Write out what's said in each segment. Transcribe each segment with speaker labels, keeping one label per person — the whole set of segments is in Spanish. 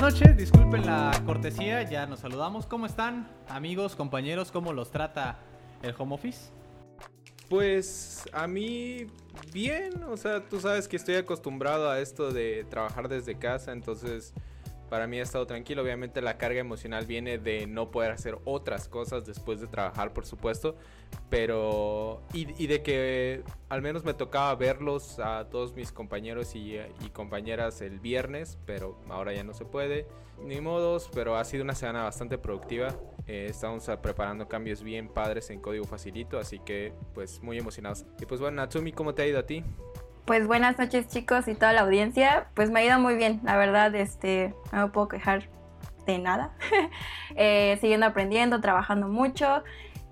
Speaker 1: buenas noches, disculpen la cortesía, ya nos saludamos. ¿Cómo están, amigos, compañeros? ¿Cómo los trata el home office?
Speaker 2: Pues a mí bien, o sea, tú sabes que estoy acostumbrado a esto de trabajar desde casa, entonces para mí ha estado tranquilo. Obviamente la carga emocional viene de no poder hacer otras cosas después de trabajar, por supuesto. Pero... Y, de que al menos me tocaba verlos a todos mis compañeros y, compañeras el viernes, pero ahora ya no se puede. Ni modos, pero ha sido una semana bastante productiva. Eh, estamos preparando cambios bien padres en código facilito, así que pues muy emocionados. Y pues bueno, Natsumi, ¿cómo te ha ido a ti?
Speaker 3: Pues buenas noches chicos y toda la audiencia. Pues me ha ido muy bien, la verdad, este, no puedo quejar de nada. eh, siguiendo aprendiendo, trabajando mucho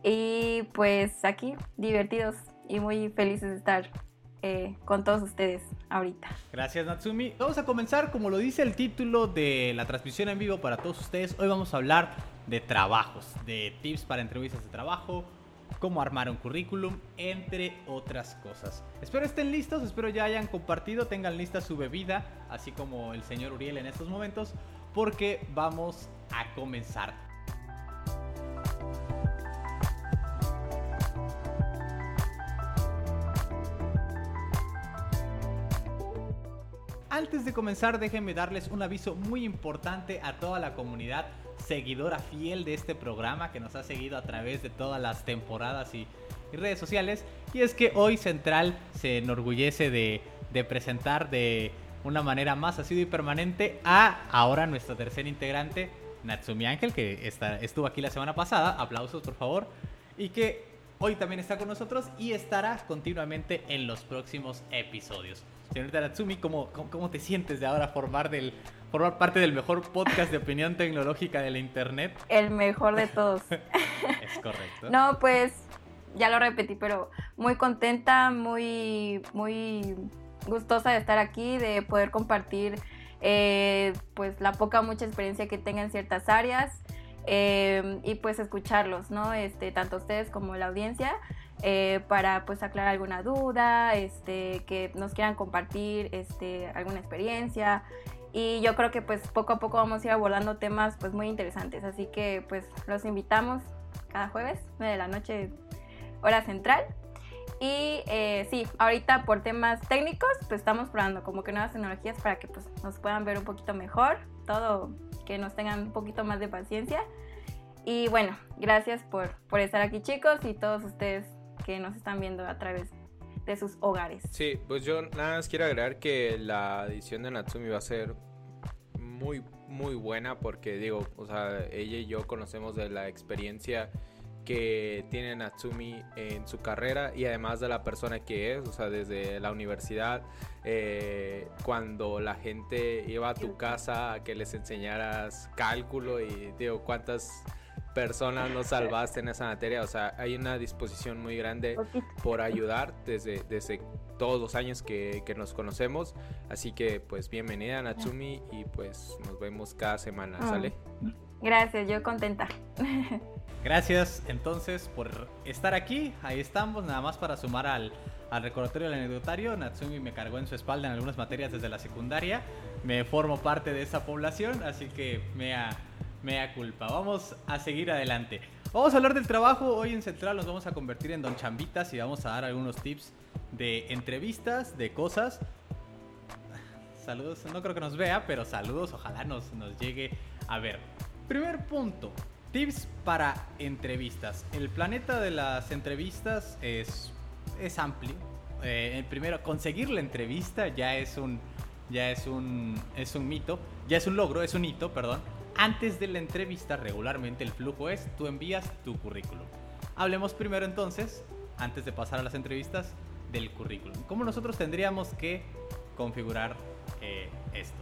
Speaker 3: y pues aquí divertidos y muy felices de estar eh, con todos ustedes ahorita.
Speaker 1: Gracias Natsumi. Vamos a comenzar como lo dice el título de la transmisión en vivo para todos ustedes. Hoy vamos a hablar de trabajos, de tips para entrevistas de trabajo, cómo armar un currículum, entre otras cosas. Espero estén listos, espero ya hayan compartido, tengan lista su bebida, así como el señor Uriel en estos momentos, porque vamos a comenzar. Antes de comenzar, déjenme darles un aviso muy importante a toda la comunidad seguidora fiel de este programa que nos ha seguido a través de todas las temporadas y, redes sociales. Y es que hoy Central se enorgullece de, presentar de una manera más asidua y permanente a ahora nuestro tercer integrante, Natsumi Ángel, que estuvo aquí la semana pasada. Aplausos, por favor. Y que hoy también está con nosotros y estará continuamente en los próximos episodios. Señorita Natsumi, ¿cómo, cómo, te sientes de ahora formar, del, formar parte del mejor podcast de opinión tecnológica de la Internet?
Speaker 3: El mejor de todos.
Speaker 1: es correcto.
Speaker 3: No, pues ya lo repetí, pero muy contenta, muy, muy gustosa de estar aquí, de poder compartir eh, pues la poca mucha experiencia que tenga en ciertas áreas eh, y pues escucharlos, ¿no? Este, tanto ustedes como la audiencia. Eh, para pues aclarar alguna duda, este, que nos quieran compartir este, alguna experiencia. Y yo creo que pues poco a poco vamos a ir abordando temas pues muy interesantes. Así que pues los invitamos cada jueves, 9 de la noche, hora central. Y eh, sí, ahorita por temas técnicos, pues estamos probando como que nuevas tecnologías para que pues nos puedan ver un poquito mejor, todo, que nos tengan un poquito más de paciencia. Y bueno, gracias por, por estar aquí chicos y todos ustedes que nos están viendo a través de sus hogares.
Speaker 2: Sí, pues yo nada más quiero agregar que la edición de Natsumi va a ser muy, muy buena porque digo, o sea, ella y yo conocemos de la experiencia que tiene Natsumi en su carrera y además de la persona que es, o sea, desde la universidad, eh, cuando la gente iba a tu casa a que les enseñaras cálculo y digo, cuántas personas nos salvaste en esa materia. O sea, hay una disposición muy grande por ayudar desde, desde todos los años que, que nos conocemos. Así que, pues, bienvenida Natsumi y pues nos vemos cada semana, ah. ¿sale?
Speaker 3: Gracias, yo contenta.
Speaker 1: Gracias entonces por estar aquí. Ahí estamos, nada más para sumar al, al recordatorio del anecdotario. Natsumi me cargó en su espalda en algunas materias desde la secundaria. Me formo parte de esa población, así que me ha Mea culpa. Vamos a seguir adelante. Vamos a hablar del trabajo. Hoy en Central nos vamos a convertir en Don Chambitas y vamos a dar algunos tips de entrevistas, de cosas. Saludos, no creo que nos vea, pero saludos, ojalá nos, nos llegue a ver. Primer punto, tips para entrevistas. El planeta de las entrevistas es, es amplio. Eh, primero, conseguir la entrevista ya es un, ya es un, es un mito, ya es un logro, es un hito, perdón antes de la entrevista, regularmente el flujo es tú envías tu currículum. Hablemos primero entonces, antes de pasar a las entrevistas, del currículum. ¿Cómo nosotros tendríamos que configurar eh, esto?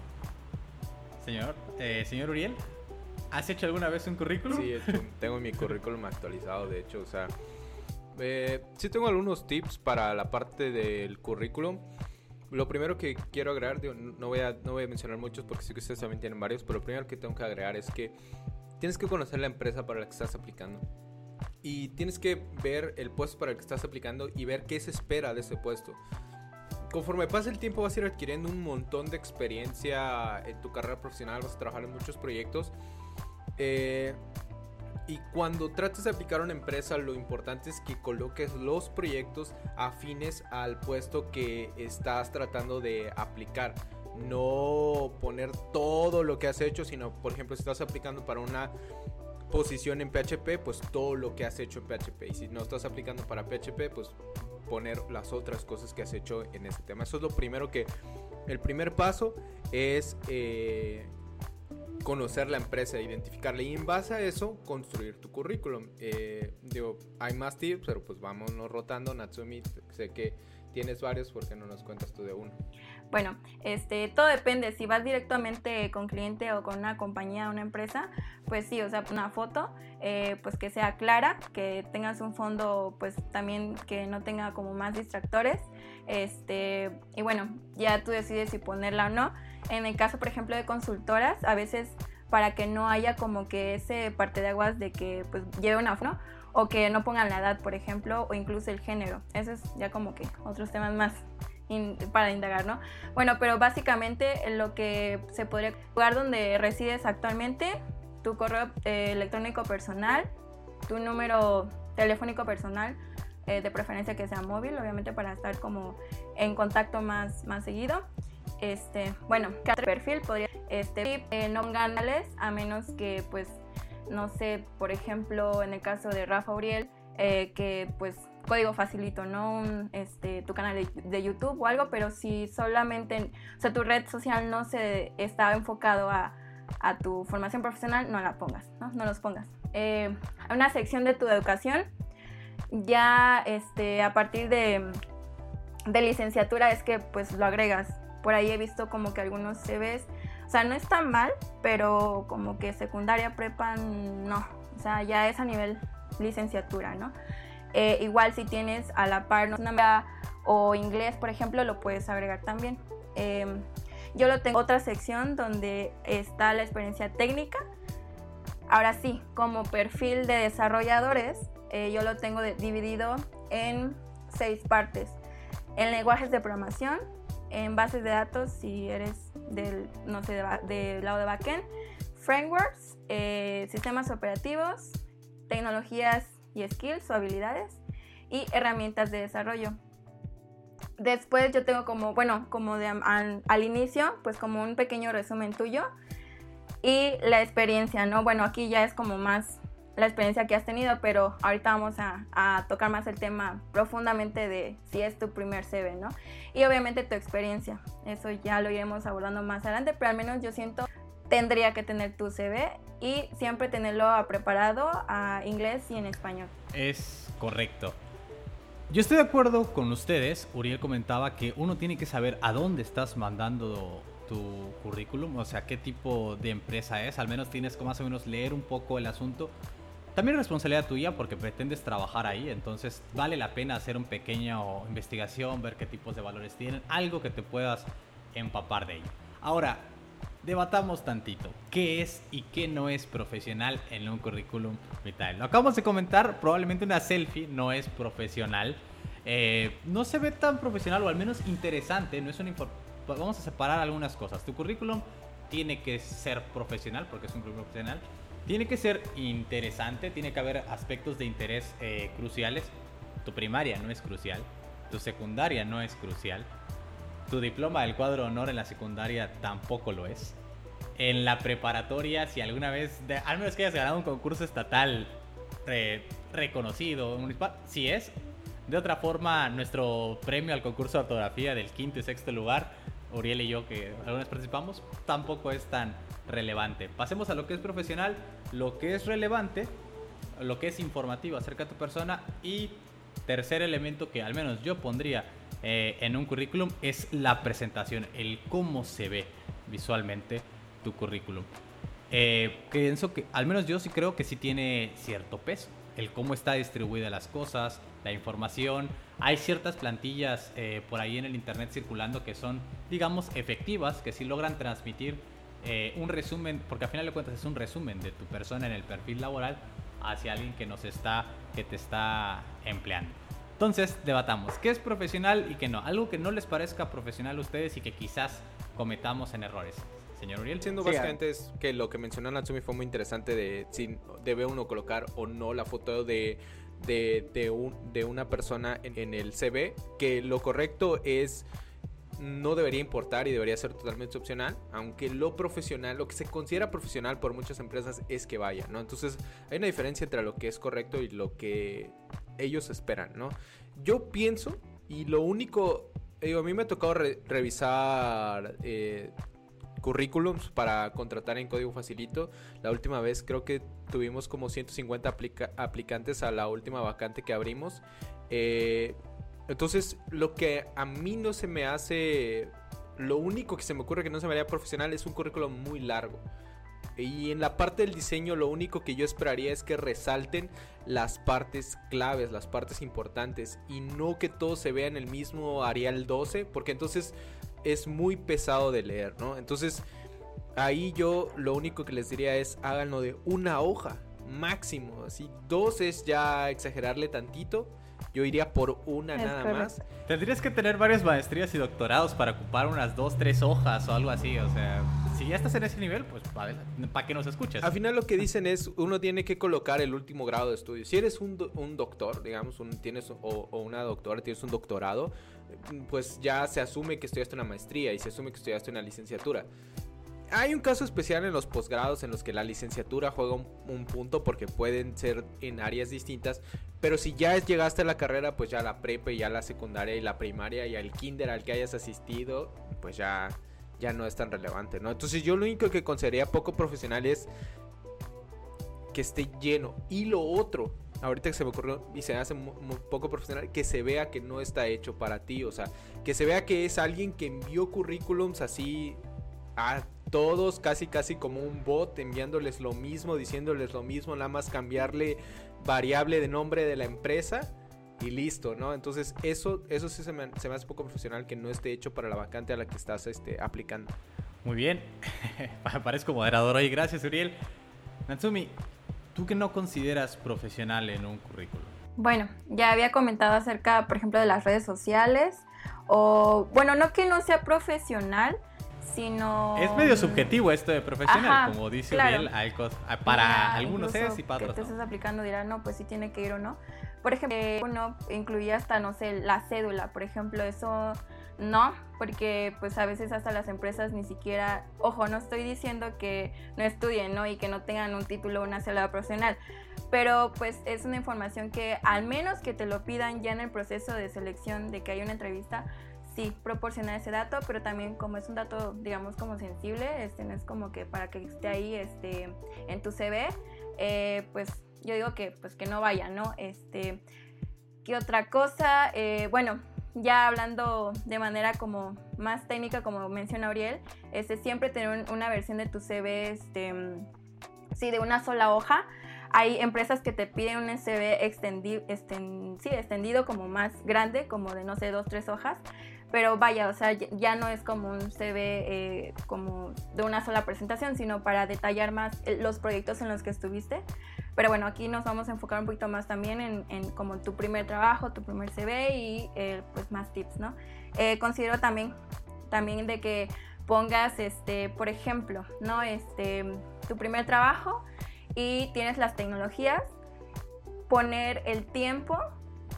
Speaker 1: Señor, eh, señor Uriel, ¿has hecho alguna vez un currículum?
Speaker 2: Sí, tengo mi currículum actualizado, de hecho, o sea, eh, sí tengo algunos tips para la parte del currículum. Lo primero que quiero agregar, no, voy a, no voy a mencionar muchos porque sé que ustedes también tienen varios, pero lo primero que tengo que agregar es que tienes que conocer la empresa para la que estás aplicando. Y tienes que ver el puesto para el que estás aplicando y ver qué se espera de ese puesto. conforme pasa el tiempo vas a ir adquiriendo un montón de experiencia en tu carrera profesional, vas a trabajar en muchos proyectos. Eh, y cuando trates de aplicar a una empresa, lo importante es que coloques los proyectos afines al puesto que estás tratando de aplicar. No poner todo lo que has hecho, sino, por ejemplo, si estás aplicando para una posición en PHP, pues todo lo que has hecho en PHP. Y si no estás aplicando para PHP, pues poner las otras cosas que has hecho en ese tema. Eso es lo primero que... El primer paso es eh, conocer la empresa, identificarla y en base a eso construir tu currículum. Eh, digo, hay más tips, pero pues vámonos rotando. Natsumi, sé que tienes varios, porque no nos cuentas tú de uno?
Speaker 3: Bueno, este, todo depende. Si vas directamente con cliente o con una compañía una empresa, pues sí, o sea, una foto, eh, pues que sea clara, que tengas un fondo, pues también que no tenga como más distractores. Este, y bueno, ya tú decides si ponerla o no. En el caso, por ejemplo, de consultoras, a veces para que no haya como que ese parte de aguas de que pues lleve una foto o que no pongan la edad, por ejemplo, o incluso el género. Eso es ya como que otros temas más para indagar, ¿no? Bueno, pero básicamente lo que se podría lugar donde resides actualmente, tu correo eh, electrónico personal, tu número telefónico personal, eh, de preferencia que sea móvil, obviamente para estar como en contacto más, más seguido. Este, bueno, cada perfil podría, este, eh, no ganales a menos que, pues, no sé, por ejemplo, en el caso de Rafa Uriel, eh, que pues código facilito, ¿no? este, tu canal de, YouTube o algo, pero si solamente, o sea, tu red social no se está enfocado a, a tu formación profesional, no la pongas, ¿no? No los pongas. Eh, una sección de tu educación, ya este, a partir de, de licenciatura es que pues lo agregas por ahí he visto como que algunos CVs, o sea, no está mal, pero como que secundaria, prepa, no. O sea, ya es a nivel licenciatura, ¿no? Eh, igual si tienes a la par una o inglés, por ejemplo, lo puedes agregar también. Em, yo lo tengo otra sección donde está la experiencia técnica. Ahora sí, como perfil de desarrolladores, eh, yo lo tengo dividido en seis partes. En lenguajes de programación, en bases de datos si eres del, no sé, del lado de backend, frameworks, eh, sistemas operativos, tecnologías y skills o habilidades y herramientas de desarrollo. Después yo tengo como, bueno, como de, al, al, inicio, pues como un pequeño resumen tuyo y la experiencia, ¿no? Bueno, aquí ya es como más la experiencia que has tenido, pero ahorita vamos a, tocar más el tema profundamente de si es tu primer CV, ¿no? Y obviamente tu experiencia, eso ya lo iremos abordando más adelante, pero al menos yo siento tendría que tener tu CV y siempre tenerlo preparado a inglés y en español.
Speaker 1: Es correcto. Yo estoy de acuerdo con ustedes. Uriel comentaba que uno tiene que saber a dónde estás mandando tu currículum, o sea, qué tipo de empresa es. Al menos tienes que más o menos leer un poco el asunto también es responsabilidad tuya porque pretendes trabajar ahí, entonces vale la pena hacer un pequeño investigación, ver qué tipos de valores tienen, algo que te puedas empapar de ello. Ahora, debatamos tantito, ¿qué es y qué no es profesional en un currículum vitae? Lo acabamos de comentar, probablemente una selfie no es profesional, eh, no se ve tan profesional o al menos interesante, no es un vamos a separar algunas cosas. Tu currículum tiene que ser profesional porque es un currículum profesional tiene que ser interesante, tiene que haber aspectos de interés eh, cruciales. Tu primaria no es crucial, tu secundaria no es crucial, tu diploma del cuadro de honor en la secundaria tampoco lo es. En la preparatoria, si alguna vez, al menos que hayas ganado un concurso estatal reconocido, municipal, si es. De otra forma, nuestro premio al concurso de ortografía del quinto y sexto lugar, Uriel y yo, que algunas participamos, tampoco es tan relevante. Pasemos a lo que es profesional, lo que es relevante, lo que es informativo acerca de tu persona y tercer elemento que al menos yo pondría eh, en un currículum es la presentación, el cómo se ve visualmente tu currículum. Eh, pienso que, al menos yo sí creo que sí tiene cierto peso, el cómo está distribuida las cosas, la información. Hay ciertas plantillas eh, por ahí en el internet circulando que son, digamos, efectivas, que sí logran transmitir eh, un resumen, porque al final de cuentas es un resumen de tu persona en el perfil laboral hacia alguien que nos está, que te está empleando. Entonces, debatamos, ¿qué es profesional y qué no? Algo que no les parezca profesional a ustedes y que quizás cometamos en errores. Señor Uriel.
Speaker 2: Siendo
Speaker 4: Sí,
Speaker 2: básicamente es que lo que mencionó Natsumi fue muy interesante de si debe uno colocar o no la foto de, de, de un- de una persona en, en el CV, que lo correcto es no debería importar y debería ser totalmente opcional, aunque lo profesional, lo que se considera profesional por muchas empresas es que vaya, ¿no? Entonces hay una diferencia entre lo que es correcto y lo que ellos esperan, ¿no? Yo pienso, y lo único, digo, a mí me ha tocado re- revisar eh, currículums para contratar en código facilito. La última vez creo que tuvimos como 150 aplica- aplicantes a la última vacante que abrimos. Eh, entonces, lo que a mí no se me hace, lo único que se me ocurre que no se me haría profesional es un currículum muy largo. Y en la parte del diseño lo único que yo esperaría es que resalten las partes claves, las partes importantes y no que todo se vea en el mismo Arial 12, porque entonces es muy pesado de leer, ¿no? Entonces ahí yo lo único que les diría es háganlo de una hoja máximo, así dos es ya exagerarle tantito. Yo iría por una
Speaker 3: Es
Speaker 2: nada
Speaker 3: correcto.
Speaker 2: más.
Speaker 1: Tendrías que tener varias maestrías y doctorados para ocupar unas dos, tres hojas o algo así. O sea, si ya estás en ese nivel, pues para que nos escuches.
Speaker 2: Al final lo que dicen es, uno tiene que colocar el último grado de estudio. Si eres un, do- un doctor, digamos, un, tienes, o, o una doctora, tienes un doctorado, pues ya se asume que estudiaste una maestría y se asume que estudiaste una licenciatura. Hay un caso especial en los posgrados en los que la licenciatura juega un, un punto porque pueden ser en áreas distintas, pero si ya llegaste a la carrera, pues ya la prepa y ya la secundaria y la primaria y el kinder al que hayas asistido, pues ya, ya no es tan relevante, ¿no? Entonces yo lo único que consideraría poco profesional es que esté lleno. Y lo otro, ahorita que se me ocurrió y se hace poco profesional, que se vea que no está hecho para ti. O sea, que se vea que es alguien que envió currículums así a todos, casi casi como un bot, enviándoles lo mismo, diciéndoles lo mismo, nada más cambiarle variable de nombre de la empresa. Y listo, ¿no? Entonces eso, eso sí se me, se me hace poco profesional que no esté hecho para la vacante a la que estás este, aplicando.
Speaker 1: Muy bien. Parezco moderador hoy. Gracias, Uriel. Natsumi, ¿tú qué no consideras profesional en un currículum?
Speaker 3: Bueno, ya había comentado acerca, por ejemplo, de las redes sociales. O, bueno, no que no sea profesional, sino...
Speaker 1: Es medio subjetivo esto de profesional,
Speaker 3: Ajá,
Speaker 1: como dice
Speaker 3: claro.
Speaker 1: Uriel. Hay cos- ah, para
Speaker 3: Ya,
Speaker 1: algunos es y para
Speaker 3: que
Speaker 1: otros
Speaker 3: te
Speaker 1: no.
Speaker 3: estás aplicando dirán, no, pues sí tiene que ir o no. Por ejemplo, eh, uno incluía hasta, no sé, la cédula, por ejemplo, eso no, porque pues a veces hasta las empresas ni siquiera, ojo, no estoy diciendo que no estudien, ¿no? Y que no tengan un título o una cédula profesional, pero pues es una información que al menos que te lo pidan ya en el proceso de selección de que hay una entrevista, sí, proporciona ese dato, pero también como es un dato, digamos, como sensible, este, no es como que para que esté ahí este, en tu CV, eh, pues yo digo que, pues, que no vaya, ¿no? Este, ¿Qué otra cosa? Eh, bueno, ya hablando de manera como más técnica, como menciona Auriel, este, siempre tener un- una versión de tu CV, este, sí, de una sola hoja. Hay empresas que te piden un CV extendi- exten- sí, extendido como más grande, como de, no sé, dos, tres hojas. Pero vaya, o sea, ya- no es como un CV eh, como de una sola presentación, sino para detallar más eh, los proyectos en los que estuviste. Pero bueno, aquí nos vamos a enfocar un poquito más también en, en como tu primer trabajo, tu primer CV y eh, pues más tips, ¿no? Eh, considero también, también de que pongas, este, por ejemplo, ¿no? Este, tu primer trabajo y tienes las tecnologías, poner el tiempo,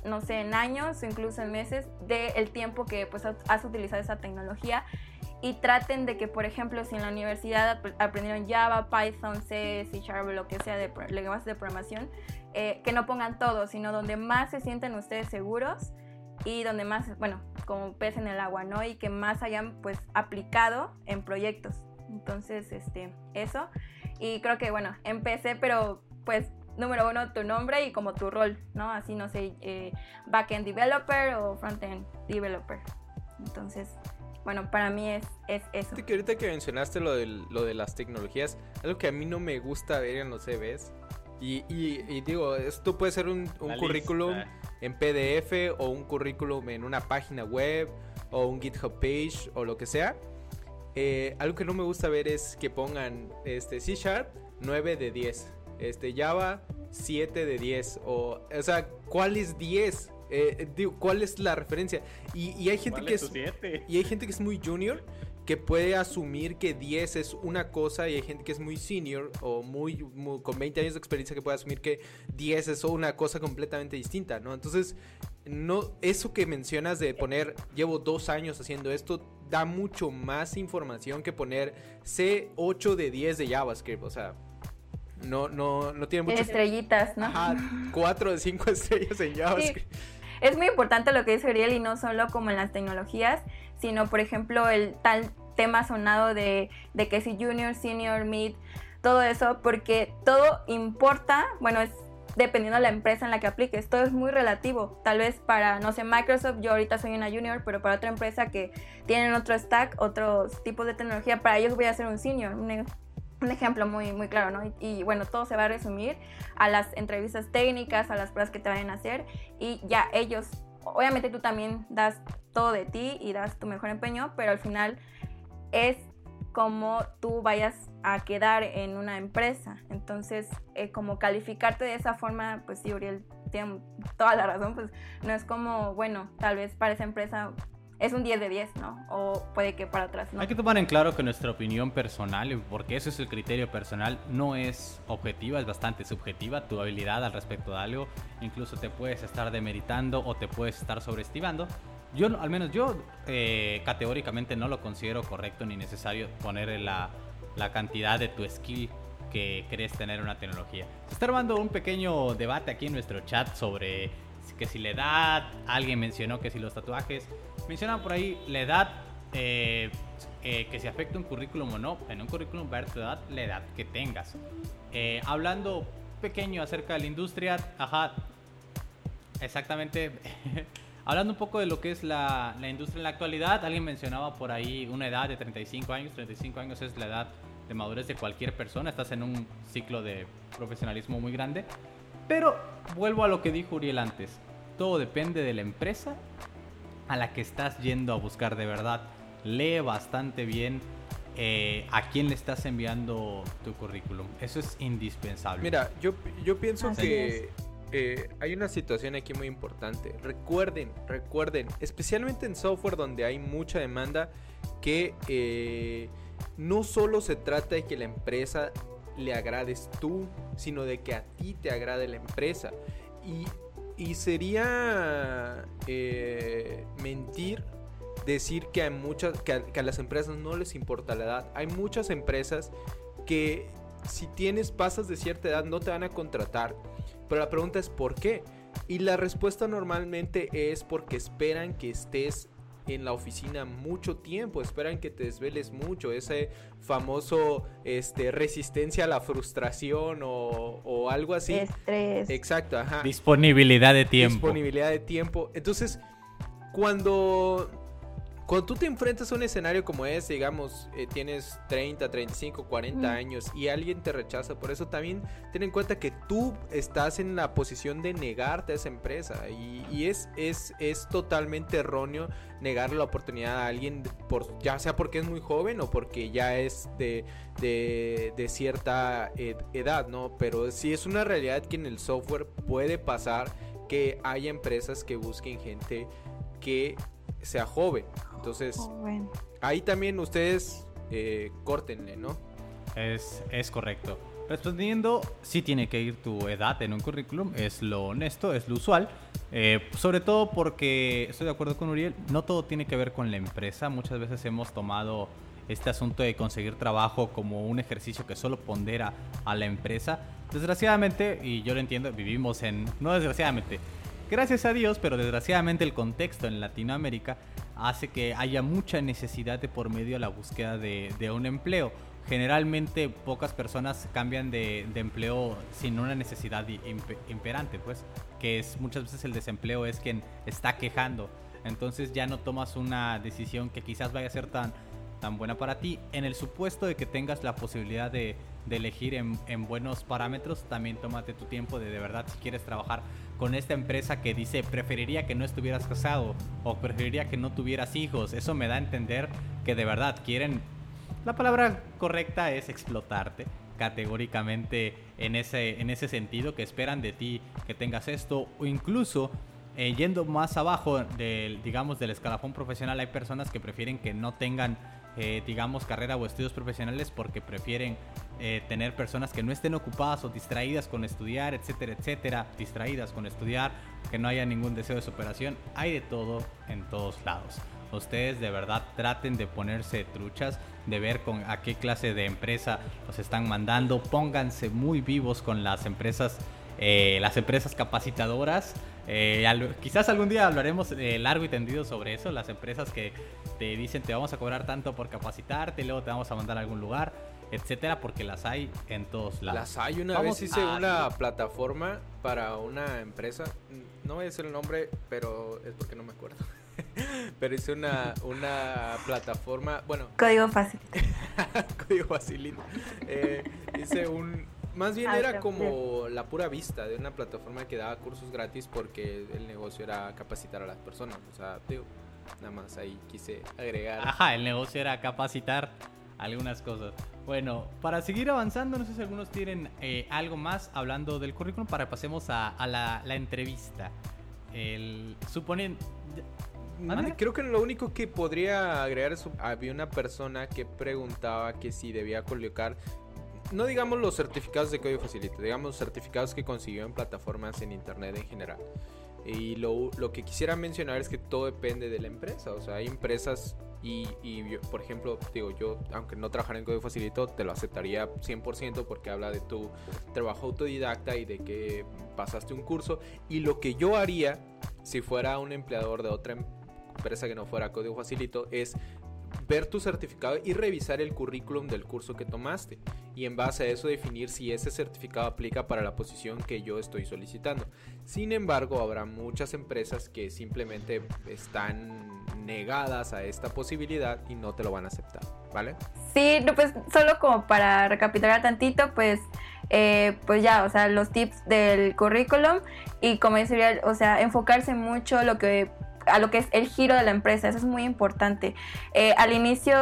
Speaker 3: no sé, en años o incluso en meses, de el tiempo que pues has- utilizado esa tecnología y traten de que, por ejemplo, si en la universidad ap- aprendieron Java, Python, C, C Sharp, lo que sea de lenguajes de programación, eh, que no pongan todo, sino donde más se sienten ustedes seguros y donde más, bueno, como pez en el agua, ¿no? Y que más hayan pues aplicado en proyectos. Entonces, este, eso. Y creo que, bueno, empecé, pero pues número uno, tu nombre y como tu rol, ¿no? Así, no sé, eh, backend developer o frontend developer. Entonces, bueno, para mí es, es eso.
Speaker 2: Que ahorita que mencionaste lo, del- lo de las tecnologías, algo que a mí no me gusta ver en los CVs, y, y- y digo, esto puede ser un, un currículum
Speaker 1: lista.
Speaker 2: en PDF o un currículum en una página web o un GitHub page o lo que sea. Eh, algo que no me gusta ver es que pongan este C Sharp 9 de 10, este Java 7 de 10 o o sea, ¿cuál es 10? Eh, digo, ¿cuál es la referencia? Y, y hay gente
Speaker 1: ¿Cuál
Speaker 2: que
Speaker 1: es siete?
Speaker 2: Y hay gente que es muy junior que puede asumir que 10 es una cosa y hay gente que es muy senior o muy, muy- con 20 años de experiencia que puede asumir que 10 es una cosa completamente distinta, ¿no? Entonces, no eso que mencionas de poner llevo dos años haciendo esto da mucho más información que poner C8 de 10 de JavaScript, o sea, no no no tiene mucho
Speaker 3: Estrellitas, ¿no?
Speaker 2: Ajá, 4 de 5 estrellas en JavaScript.
Speaker 3: Es muy importante lo que dice Uriel y no solo como en las tecnologías, sino por ejemplo el tal tema sonado de, de que si junior, senior, mid, todo eso, porque todo importa, bueno, es dependiendo de la empresa en la que apliques, todo es muy relativo. Tal vez para, no sé, Microsoft, yo ahorita soy una junior, pero para otra empresa que tienen otro stack, otros tipos de tecnología, para ellos voy a ser un senior. Un, un ejemplo muy, muy claro, ¿no? Y, bueno, todo se va a resumir a las entrevistas técnicas, a las pruebas que te vayan a hacer y ya ellos, obviamente tú también das todo de ti y das tu mejor empeño, pero al final es como tú vayas a quedar en una empresa. Entonces, eh, como calificarte de esa forma, pues sí, Uriel tiene toda la razón, pues no es como, bueno, tal vez para esa empresa es un 10 de 10, ¿no? O puede que para atrás, ¿no?
Speaker 1: Hay que tomar en claro que nuestra opinión personal, porque eso es el criterio personal, no es objetiva, es bastante subjetiva. Tu habilidad al respecto de algo, incluso te puedes estar demeritando o te puedes estar sobreestimando. Yo, al menos yo, eh, categóricamente no lo considero correcto ni necesario poner la, la cantidad de tu skill que crees tener en una tecnología. Se está armando un pequeño debate aquí en nuestro chat sobre que si la edad, alguien mencionó que si los tatuajes, mencionaban por ahí la edad, eh, eh, que si afecta un currículum o no, en un currículum va a tu edad, la edad que tengas. Eh, hablando pequeño acerca de la industria, ajá, exactamente. Hablando un poco de lo que es la, la industria en la actualidad, alguien mencionaba por ahí una edad de 35 años. 35 años es la edad de madurez de cualquier persona. Estás en un ciclo de profesionalismo muy grande. Pero vuelvo a lo que dijo Uriel antes. Todo depende de la empresa a la que estás yendo a buscar de verdad. Lee bastante bien eh, a quién le estás enviando tu currículum. Eso es indispensable.
Speaker 2: Mira, yo, yo pienso
Speaker 3: Así
Speaker 2: que eh, hay una situación aquí muy importante. Recuerden, recuerden, especialmente en software donde hay mucha demanda, que eh, no solo se trata de que la empresa le agrades tú, sino de que a ti te agrade la empresa. Y, y sería eh, mentir decir que, hay muchas, que a, que a las empresas no les importa la edad. Hay muchas empresas que si tienes, pasas de cierta edad, no te van a contratar. Pero la pregunta es ¿por qué? Y la respuesta normalmente es porque esperan que estés en la oficina mucho tiempo, esperan que te desveles mucho, ese famoso este, resistencia a la frustración o, o algo así.
Speaker 3: Estrés.
Speaker 2: Exacto, ajá.
Speaker 1: Disponibilidad de tiempo.
Speaker 2: Disponibilidad de tiempo. Entonces, cuando, cuando tú te enfrentas a un escenario como ese, digamos, eh, tienes 30, 35, 40
Speaker 3: Mm.
Speaker 2: años y alguien te rechaza por eso, también ten en cuenta que tú estás en la posición de negarte a esa empresa y, y es, es, es totalmente erróneo negarle la oportunidad a alguien, por, ya sea porque es muy joven o porque ya es de, de, de cierta ed- edad, ¿no? Pero sí es una realidad que en el software puede pasar que haya empresas que busquen gente que sea joven. Entonces,
Speaker 3: Oh, bueno.
Speaker 2: ahí también ustedes eh, córtenle, ¿no?
Speaker 1: Es, es correcto. Respondiendo, sí tiene que ir tu edad en un currículum, es lo honesto, es lo usual. Eh, sobre todo porque estoy de acuerdo con Uriel, no todo tiene que ver con la empresa. Muchas veces hemos tomado este asunto de conseguir trabajo como un ejercicio que solo pondera a la empresa. Desgraciadamente, y yo lo entiendo, vivimos en... No desgraciadamente, gracias a Dios, pero desgraciadamente el contexto en Latinoamérica hace que haya mucha necesidad de por medio de la búsqueda de, de un empleo. Generalmente pocas personas cambian de, de empleo sin una necesidad imp- imperante, pues, que es muchas veces el desempleo es quien está quejando. Entonces ya no tomas una decisión que quizás vaya a ser tan, tan buena para ti. En el supuesto de que tengas la posibilidad de, de elegir en, en buenos parámetros, también tómate tu tiempo de de verdad si quieres trabajar con esta empresa que dice preferiría que no estuvieras casado o preferiría que no tuvieras hijos. Eso me da a entender que de verdad quieren... La palabra correcta es explotarte categóricamente en ese, en ese sentido, que esperan de ti que tengas esto o incluso eh, yendo más abajo del, digamos, del escalafón profesional, hay personas que prefieren que no tengan, eh, digamos, carrera o estudios profesionales porque prefieren eh, tener personas que no estén ocupadas o distraídas con estudiar, etcétera, etcétera, distraídas con estudiar, que no haya ningún deseo de superación. Hay de todo en todos lados. Ustedes de verdad traten de ponerse truchas, de ver con a qué clase de empresa los están mandando. Pónganse muy vivos con las empresas, las empresas capacitadoras. Eh, quizás algún día hablaremos eh, largo y tendido sobre eso, las empresas que te dicen te vamos a cobrar tanto por capacitarte, luego te vamos a mandar a algún lugar, etcétera, porque las hay en todos lados.
Speaker 2: Las hay, una vez hice una plataforma para una empresa, no voy a decir el nombre, pero es porque no me acuerdo. pero hice una, una plataforma, bueno.
Speaker 3: Código fácil.
Speaker 2: código facilito. Eh, hice un, más bien ah, era como la pura vista de una plataforma que daba cursos gratis porque el negocio era capacitar a las personas. O sea, digo, nada más ahí quise agregar.
Speaker 1: Ajá, el negocio era capacitar algunas cosas. Bueno, para seguir avanzando, no sé si algunos tienen eh, algo más hablando del currículum para pasemos a, la, entrevista. El, suponen...
Speaker 2: Creo que lo único que podría agregar es había una persona que preguntaba que si debía colocar no digamos los certificados de código facilito, digamos certificados que consiguió en plataformas en internet en general. Y lo, que quisiera mencionar es que todo depende de la empresa. O sea, hay empresas y, por ejemplo, digo, yo, aunque no trabajara en código facilito, te lo aceptaría 100% porque habla de tu trabajo autodidacta y de que pasaste un curso. Y lo que yo haría si fuera un empleador de otra empresa que no fuera código facilito es ver tu certificado y revisar el currículum del curso que tomaste y en base a eso definir si ese certificado aplica para la posición que yo estoy solicitando. Sin embargo, habrá muchas empresas que simplemente están negadas a esta posibilidad y no te lo van a aceptar, ¿vale?
Speaker 3: Sí, pues solo como para recapitular tantito, pues eh, pues ya, o sea, los tips del currículum y como decía, o sea, enfocarse mucho lo que a lo que es el giro de la empresa. Eso es muy importante. Eh, al inicio,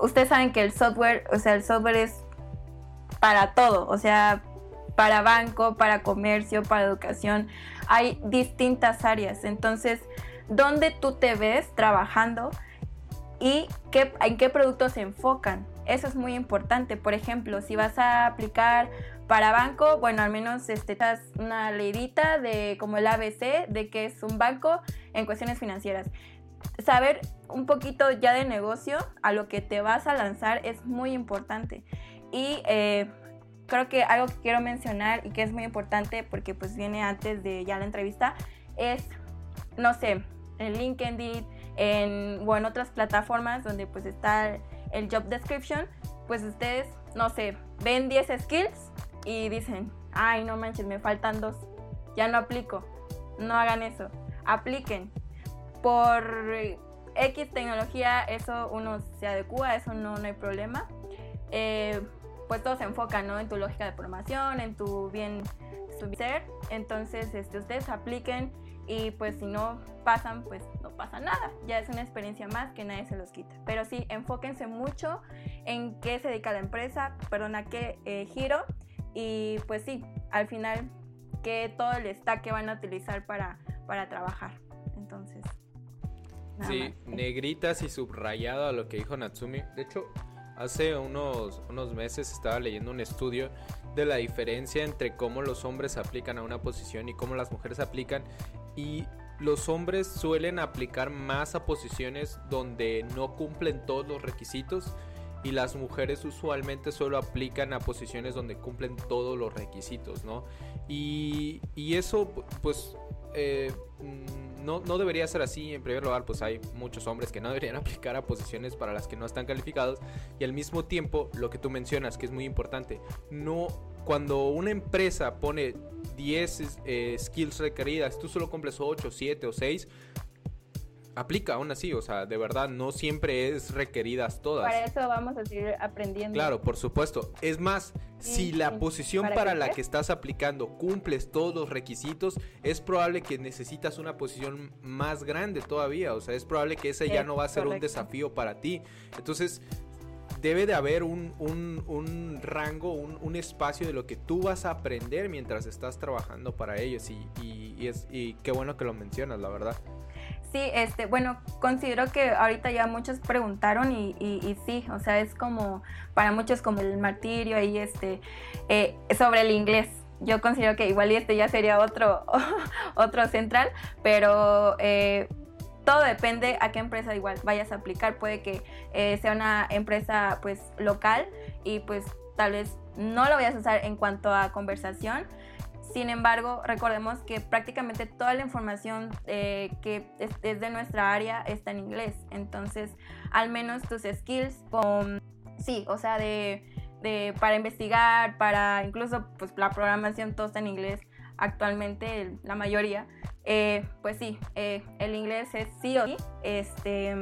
Speaker 3: ustedes saben que el software, o sea, el software es para todo, o sea, para banco, para comercio, para educación. Hay distintas áreas. Entonces, ¿dónde tú te ves trabajando y qué, en qué productos se enfocan? Eso es muy importante. Por ejemplo, si vas a aplicar para banco, bueno, al menos este, una leidita de como el ABC de que es un banco en cuestiones financieras. Saber un poquito ya de negocio a lo que te vas a lanzar es muy importante. Y eh, creo que algo que quiero mencionar y que es muy importante porque pues viene antes de ya la entrevista es, no sé, en LinkedIn o en otras plataformas donde pues está el job description, pues ustedes, no sé, ven 10 skills y dicen, ay, no manches, me faltan dos, ya no aplico. No hagan eso, apliquen. Por X tecnología, eso uno se adecua, eso no, no hay problema. Eh, pues todo se enfoca ¿no? en tu lógica de formación, en tu bien ser. Entonces, este, ustedes apliquen y pues si no pasan, pues no pasa nada. Ya es una experiencia más que nadie se los quita. Pero sí, enfóquense mucho en qué se dedica la empresa, perdón, a qué eh, giro y pues sí, al final que todo el stack que van a utilizar para, para trabajar. Entonces.
Speaker 2: Sí, negritas y subrayado a lo que dijo Natsumi. De hecho, hace unos, unos meses estaba leyendo un estudio de la diferencia entre cómo los hombres aplican a una posición y cómo las mujeres aplican. Y los hombres suelen aplicar más a posiciones donde no cumplen todos los requisitos y las mujeres usualmente solo aplican a posiciones donde cumplen todos los requisitos, ¿no? Y, eso, pues, eh, mm, no, no, debería ser así. En primer lugar, pues hay muchos hombres que no deberían aplicar a posiciones para las que no están calificados. Y al mismo tiempo, lo que tú mencionas, que es muy importante, no, cuando una empresa pone 10 eh, skills requeridas, tú solo cumples 8, 7 o 6, aplica aún así, o sea, de verdad no siempre es requeridas todas.
Speaker 3: Para eso vamos a seguir aprendiendo.
Speaker 2: Claro, por supuesto. Es más, si la posición para, la que estás aplicando cumples todos los requisitos, es probable que necesitas una posición más grande todavía, o sea, es probable que ese ya no va a ser un desafío para ti. Entonces, debe de haber un, un, rango, un, espacio de lo que tú vas a aprender mientras estás trabajando para ellos y, y y, es, y qué bueno que lo mencionas, la verdad.
Speaker 3: Sí, este, bueno, considero que ahorita ya muchos preguntaron y, y, sí, o sea, es como para muchos como el martirio y este, eh, sobre el inglés. Yo considero que igual y este ya sería otro, otro central, pero eh, todo depende a qué empresa igual vayas a aplicar. Puede que eh, sea una empresa pues local y pues tal vez no lo vayas a usar en cuanto a conversación. Sin embargo, recordemos que prácticamente toda la información eh, que es, de nuestra área está en inglés. Entonces, al menos tus skills con, sí, o sea, de, de, para investigar, para incluso pues la programación, todo está en inglés actualmente, la mayoría. Eh, pues sí, eh, el inglés es sí o sí. Este,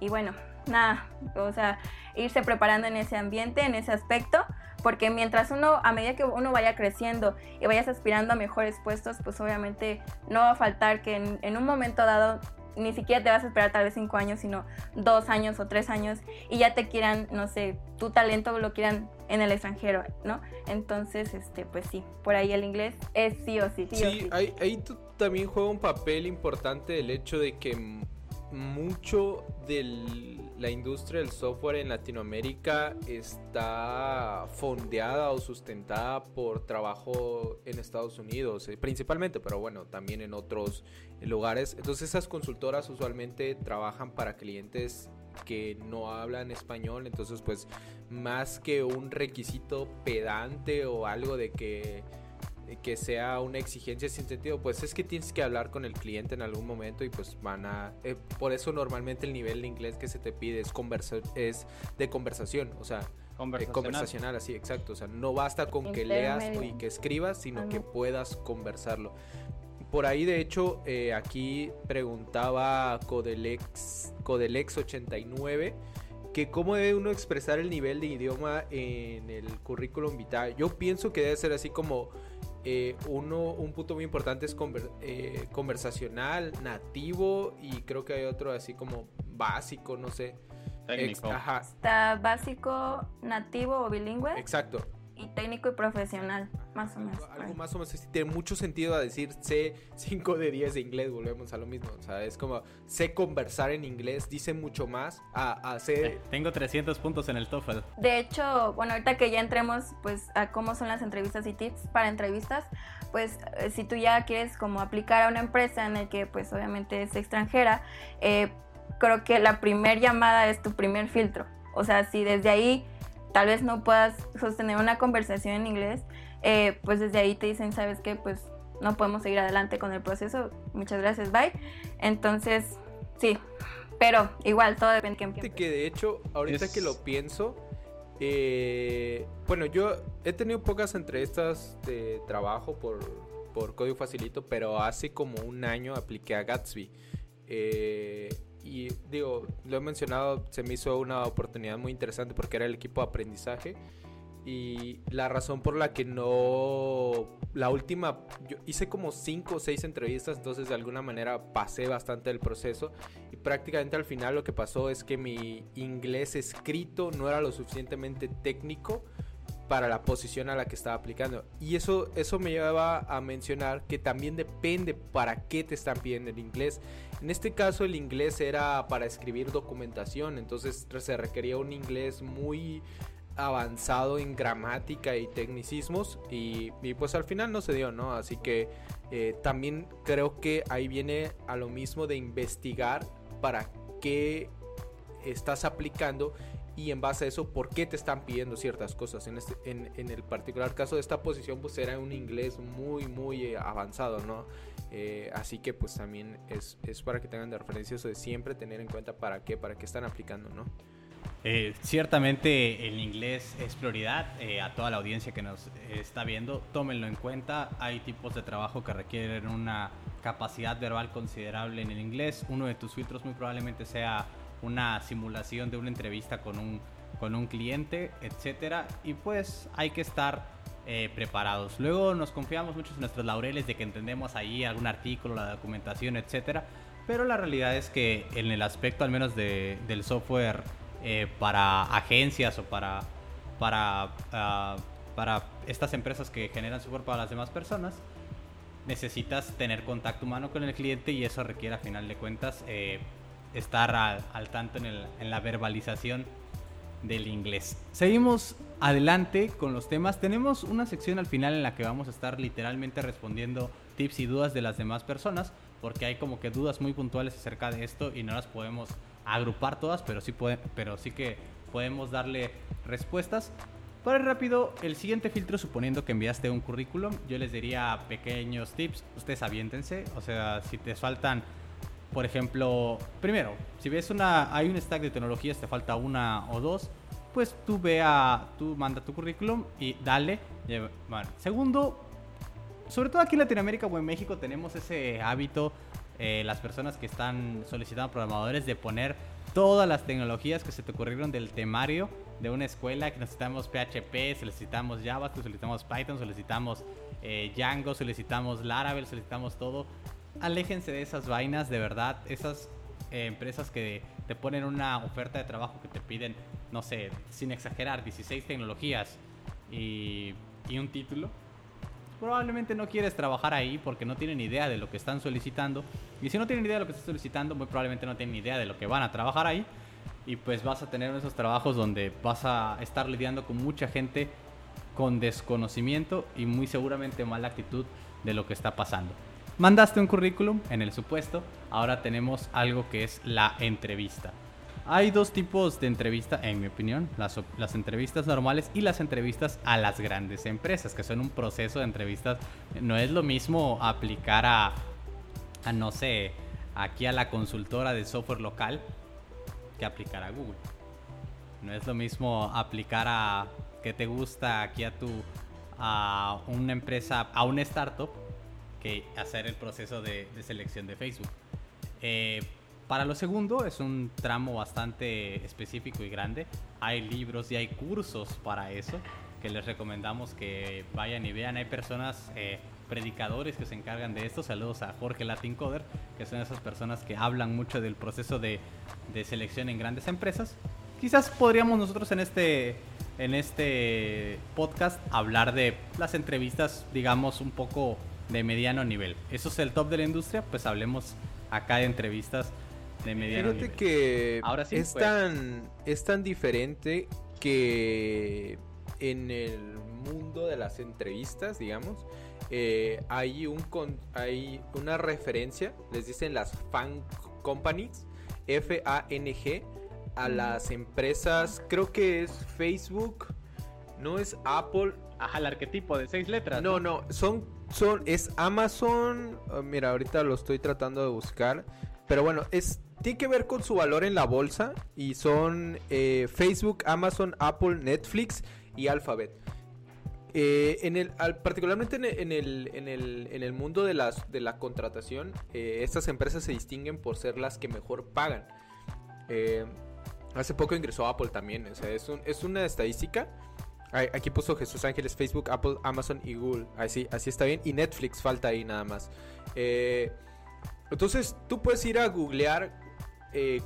Speaker 3: y bueno, nada, o sea, irse preparando en ese ambiente, en ese aspecto, porque mientras uno, a medida que uno vaya creciendo y vayas aspirando a mejores puestos, pues obviamente no va a faltar que en, un momento dado ni siquiera te vas a esperar tal vez cinco años, sino dos años o tres años y ya te quieran, no sé, tu talento lo quieran en el extranjero, ¿no? Entonces, este, pues sí, por ahí el inglés es sí o sí. Sí,
Speaker 2: sí, Ahí, ahí también juega un papel importante el hecho de que mucho de la industria del software en Latinoamérica está fondeada o sustentada por trabajo en Estados Unidos, eh, principalmente, pero bueno, también en otros lugares. Entonces esas consultoras usualmente trabajan para clientes que no hablan español, entonces pues más que un requisito pedante o algo de que que sea una exigencia sin sentido, pues es que tienes que hablar con el cliente en algún momento y pues van a... Eh, por eso normalmente el nivel de inglés que se te pide es, conversa es de conversación, o sea, conversacional. así, exacto. O sea, no basta con que leas y que escribas, sino que puedas conversarlo. Por ahí, de hecho, eh, aquí preguntaba Codelex, Codelex89 que cómo debe uno expresar el nivel de idioma en el currículum vitae. Yo pienso que debe ser así como eh, uno, un punto muy importante es eh, conversacional, nativo y creo que hay otro así como básico, no sé.
Speaker 3: Técnico. Está básico, nativo o bilingüe.
Speaker 2: Exacto
Speaker 3: y técnico y profesional, más o menos.
Speaker 2: Algo, más o menos, tiene mucho sentido a decir sé 5 de 10 de inglés, volvemos a lo mismo. O sea, es como sé conversar en inglés, dice mucho más a, hacer... Eh,
Speaker 1: tengo 300 puntos en el TOEFL.
Speaker 3: De hecho, bueno, ahorita que ya entremos pues a cómo son las entrevistas y tips para entrevistas, pues eh, si tú ya quieres como aplicar a una empresa en el que pues obviamente es extranjera, eh, creo que la primer llamada es tu primer filtro. O sea, si desde ahí tal vez no puedas sostener una conversación en inglés, eh, pues desde ahí te dicen, ¿sabes qué? Pues no podemos seguir adelante con el proceso. Muchas gracias, bye. Entonces, sí, pero igual todo depende
Speaker 2: de quién. Que de hecho, ahorita que lo pienso, eh, bueno, yo he tenido pocas entrevistas de trabajo por, por Código Facilito, pero hace como un año apliqué a Gatsby. Eh, y digo, lo he mencionado, se me hizo una oportunidad muy interesante porque era el equipo de aprendizaje. Y la razón por la que no. La última. Yo hice como 5 o 6 entrevistas, entonces de alguna manera pasé bastante el proceso. Y prácticamente al final lo que pasó es que mi inglés escrito no era lo suficientemente técnico para la posición a la que estaba aplicando. Y eso, eso me lleva a mencionar que también depende para qué te están pidiendo el inglés. En este caso el inglés era para escribir documentación, entonces se requería un inglés muy avanzado en gramática y tecnicismos y, pues al final no se dio, ¿no? Así que eh, también creo que ahí viene a lo mismo de investigar para qué estás aplicando y en base a eso por qué te están pidiendo ciertas cosas. En, este, en, en el particular caso de esta posición pues era un inglés muy muy eh, avanzado, ¿no? Eh, así que pues también es, es, para que tengan de referencia eso de siempre tener en cuenta para qué, para qué están aplicando, ¿no?
Speaker 1: Eh, ciertamente el inglés es prioridad eh, a toda la audiencia que nos está viendo. Tómenlo en cuenta. Hay tipos de trabajo que requieren una capacidad verbal considerable en el inglés. Uno de tus filtros muy probablemente sea una simulación de una entrevista con un, con un cliente, etcétera. Y pues hay que estar eh, preparados. Luego nos confiamos mucho en nuestros laureles de que entendemos ahí algún artículo, la documentación, etcétera. Pero la realidad es que en el aspecto al menos de, del software eh, para agencias o para, para, ah, para estas empresas que generan software para las demás personas, necesitas tener contacto humano con el cliente y eso requiere a final de cuentas eh, estar al, tanto en, en la verbalización del inglés. Seguimos adelante con los temas. Tenemos una sección al final en la que vamos a estar literalmente respondiendo tips y dudas de las demás personas, porque hay como que dudas muy puntuales acerca de esto y no las podemos agrupar todas, pero sí, puede, pero sí que podemos darle respuestas. Para ir rápido, el siguiente filtro, suponiendo que enviaste un currículum, yo les diría pequeños tips. Ustedes aviéntense. O sea, si te faltan, por ejemplo, primero, si ves una, hay un stack de tecnologías, te falta una o dos, pues tú vea, tú manda tu currículum y dale. Segundo, sobre todo aquí en Latinoamérica o en México tenemos ese hábito, eh, las personas que están solicitando programadores, de poner todas las tecnologías que se te ocurrieron del temario de una escuela, que necesitamos PHP, solicitamos Java, solicitamos Python, solicitamos eh, Django, solicitamos Laravel, solicitamos todo. Aléjense de esas vainas, de verdad, esas eh, empresas que te ponen una oferta de trabajo que te piden, no sé, sin exagerar, 16 tecnologías y, un título probablemente no quieres trabajar ahí porque no tienen idea de lo que están solicitando. Y si no tienen idea de lo que están solicitando, muy probablemente no tienen idea de lo que van a trabajar ahí. Y pues vas a tener esos trabajos donde vas a estar lidiando con mucha gente con desconocimiento y muy seguramente mala actitud de lo que está pasando. Mandaste un currículum en el supuesto, ahora tenemos algo que es la entrevista. Hay dos tipos de entrevista, en mi opinión, las, las, entrevistas normales y las entrevistas a las grandes empresas, que son un proceso de entrevistas. No es lo mismo aplicar a, no sé, aquí a la consultora de software local que aplicar a Google. No es lo mismo aplicar a que te gusta aquí a tu a una empresa, a una startup, que hacer el proceso de, de selección de Facebook. Eh, para lo segundo es un tramo bastante específico y grande. Hay libros y hay cursos para eso que les recomendamos que vayan y vean. Hay personas, eh, predicadores que se encargan de esto. Saludos a Jorge Latincoder, que son esas personas que hablan mucho del proceso de, de selección en grandes empresas. Quizás podríamos nosotros en este, en este podcast hablar de las entrevistas, digamos, un poco de mediano nivel. Eso es el top de la industria, pues hablemos acá de entrevistas de mediano
Speaker 2: Fíjate que Ahora sí, es, tan, es tan diferente que en el mundo de las entrevistas, digamos, eh, hay, un hay una referencia, les dicen las fan companies, F-A-N-G, a las empresas, creo que es Facebook, no es Apple.
Speaker 1: Ajá, el arquetipo de seis letras.
Speaker 2: No, no, son, son, es Amazon, oh, mira, ahorita lo estoy tratando de buscar, pero bueno, es tiene que ver con su valor en la bolsa y son eh, Facebook, Amazon, Apple, Netflix y Alphabet. Eh, en el, particularmente en el, en, el, mundo de, las, de la contratación, eh, estas empresas se distinguen por ser las que mejor pagan. hace poco ingresó Apple también, es, es una estadística. Aquí puso Jesús Ángeles, Facebook, Apple, Amazon y Google. Así, así está bien. Y Netflix falta ahí nada más. entonces tú puedes ir a googlear eh,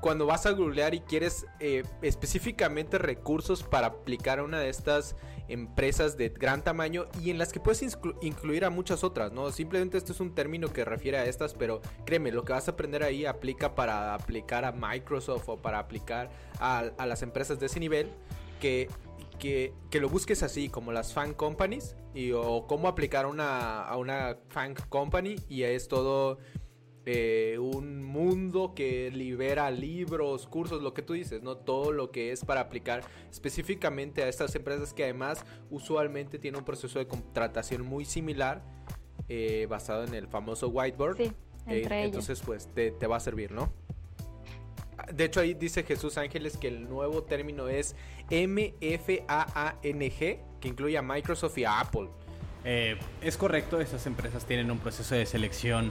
Speaker 2: cuando vas a googlear y quieres eh, específicamente recursos para aplicar a una de estas empresas de gran tamaño y en las que puedes incluir a muchas otras, ¿no? Simplemente esto es un término que refiere a estas, pero créeme, lo que vas a aprender ahí aplica para aplicar a Microsoft o para aplicar a, las empresas de ese nivel que, que, lo busques así, como las fan companies y, o cómo aplicar una, a una fan company y es todo eh, un mundo que libera libros, cursos, lo que tú dices, ¿no? Todo lo que es para aplicar específicamente a estas empresas que además usualmente tienen un proceso de contratación muy similar, eh, basado en el famoso whiteboard.
Speaker 3: Sí, entre
Speaker 2: eh, entonces, pues te, te va a servir, ¿no? De hecho, ahí dice Jesús Ángeles que el nuevo término es MFAANG, que incluye a Microsoft y a Apple.
Speaker 1: es correcto, esas empresas tienen un proceso de selección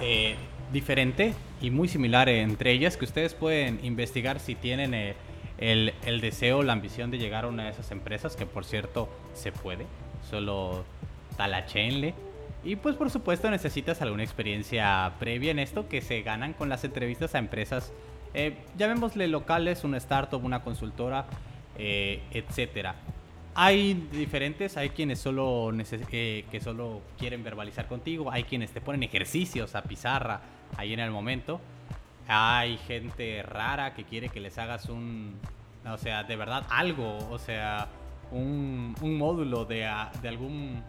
Speaker 1: eh, diferente y muy similar entre ellas que ustedes pueden investigar si tienen eh, el, el, deseo, la ambición de llegar a una de esas empresas, que por cierto se puede, solo talachenle. Y pues por supuesto necesitas alguna experiencia previa en esto que se ganan con las entrevistas a empresas, eh, llamémosle locales, una startup, una consultora, eh, etcétera. hay diferentes, hay quienes solo eh, que solo quieren verbalizar contigo, hay quienes te ponen ejercicios a pizarra ahí en el momento. Hay gente rara que quiere que les hagas un, o sea, de verdad algo, o sea, un, módulo de, de algún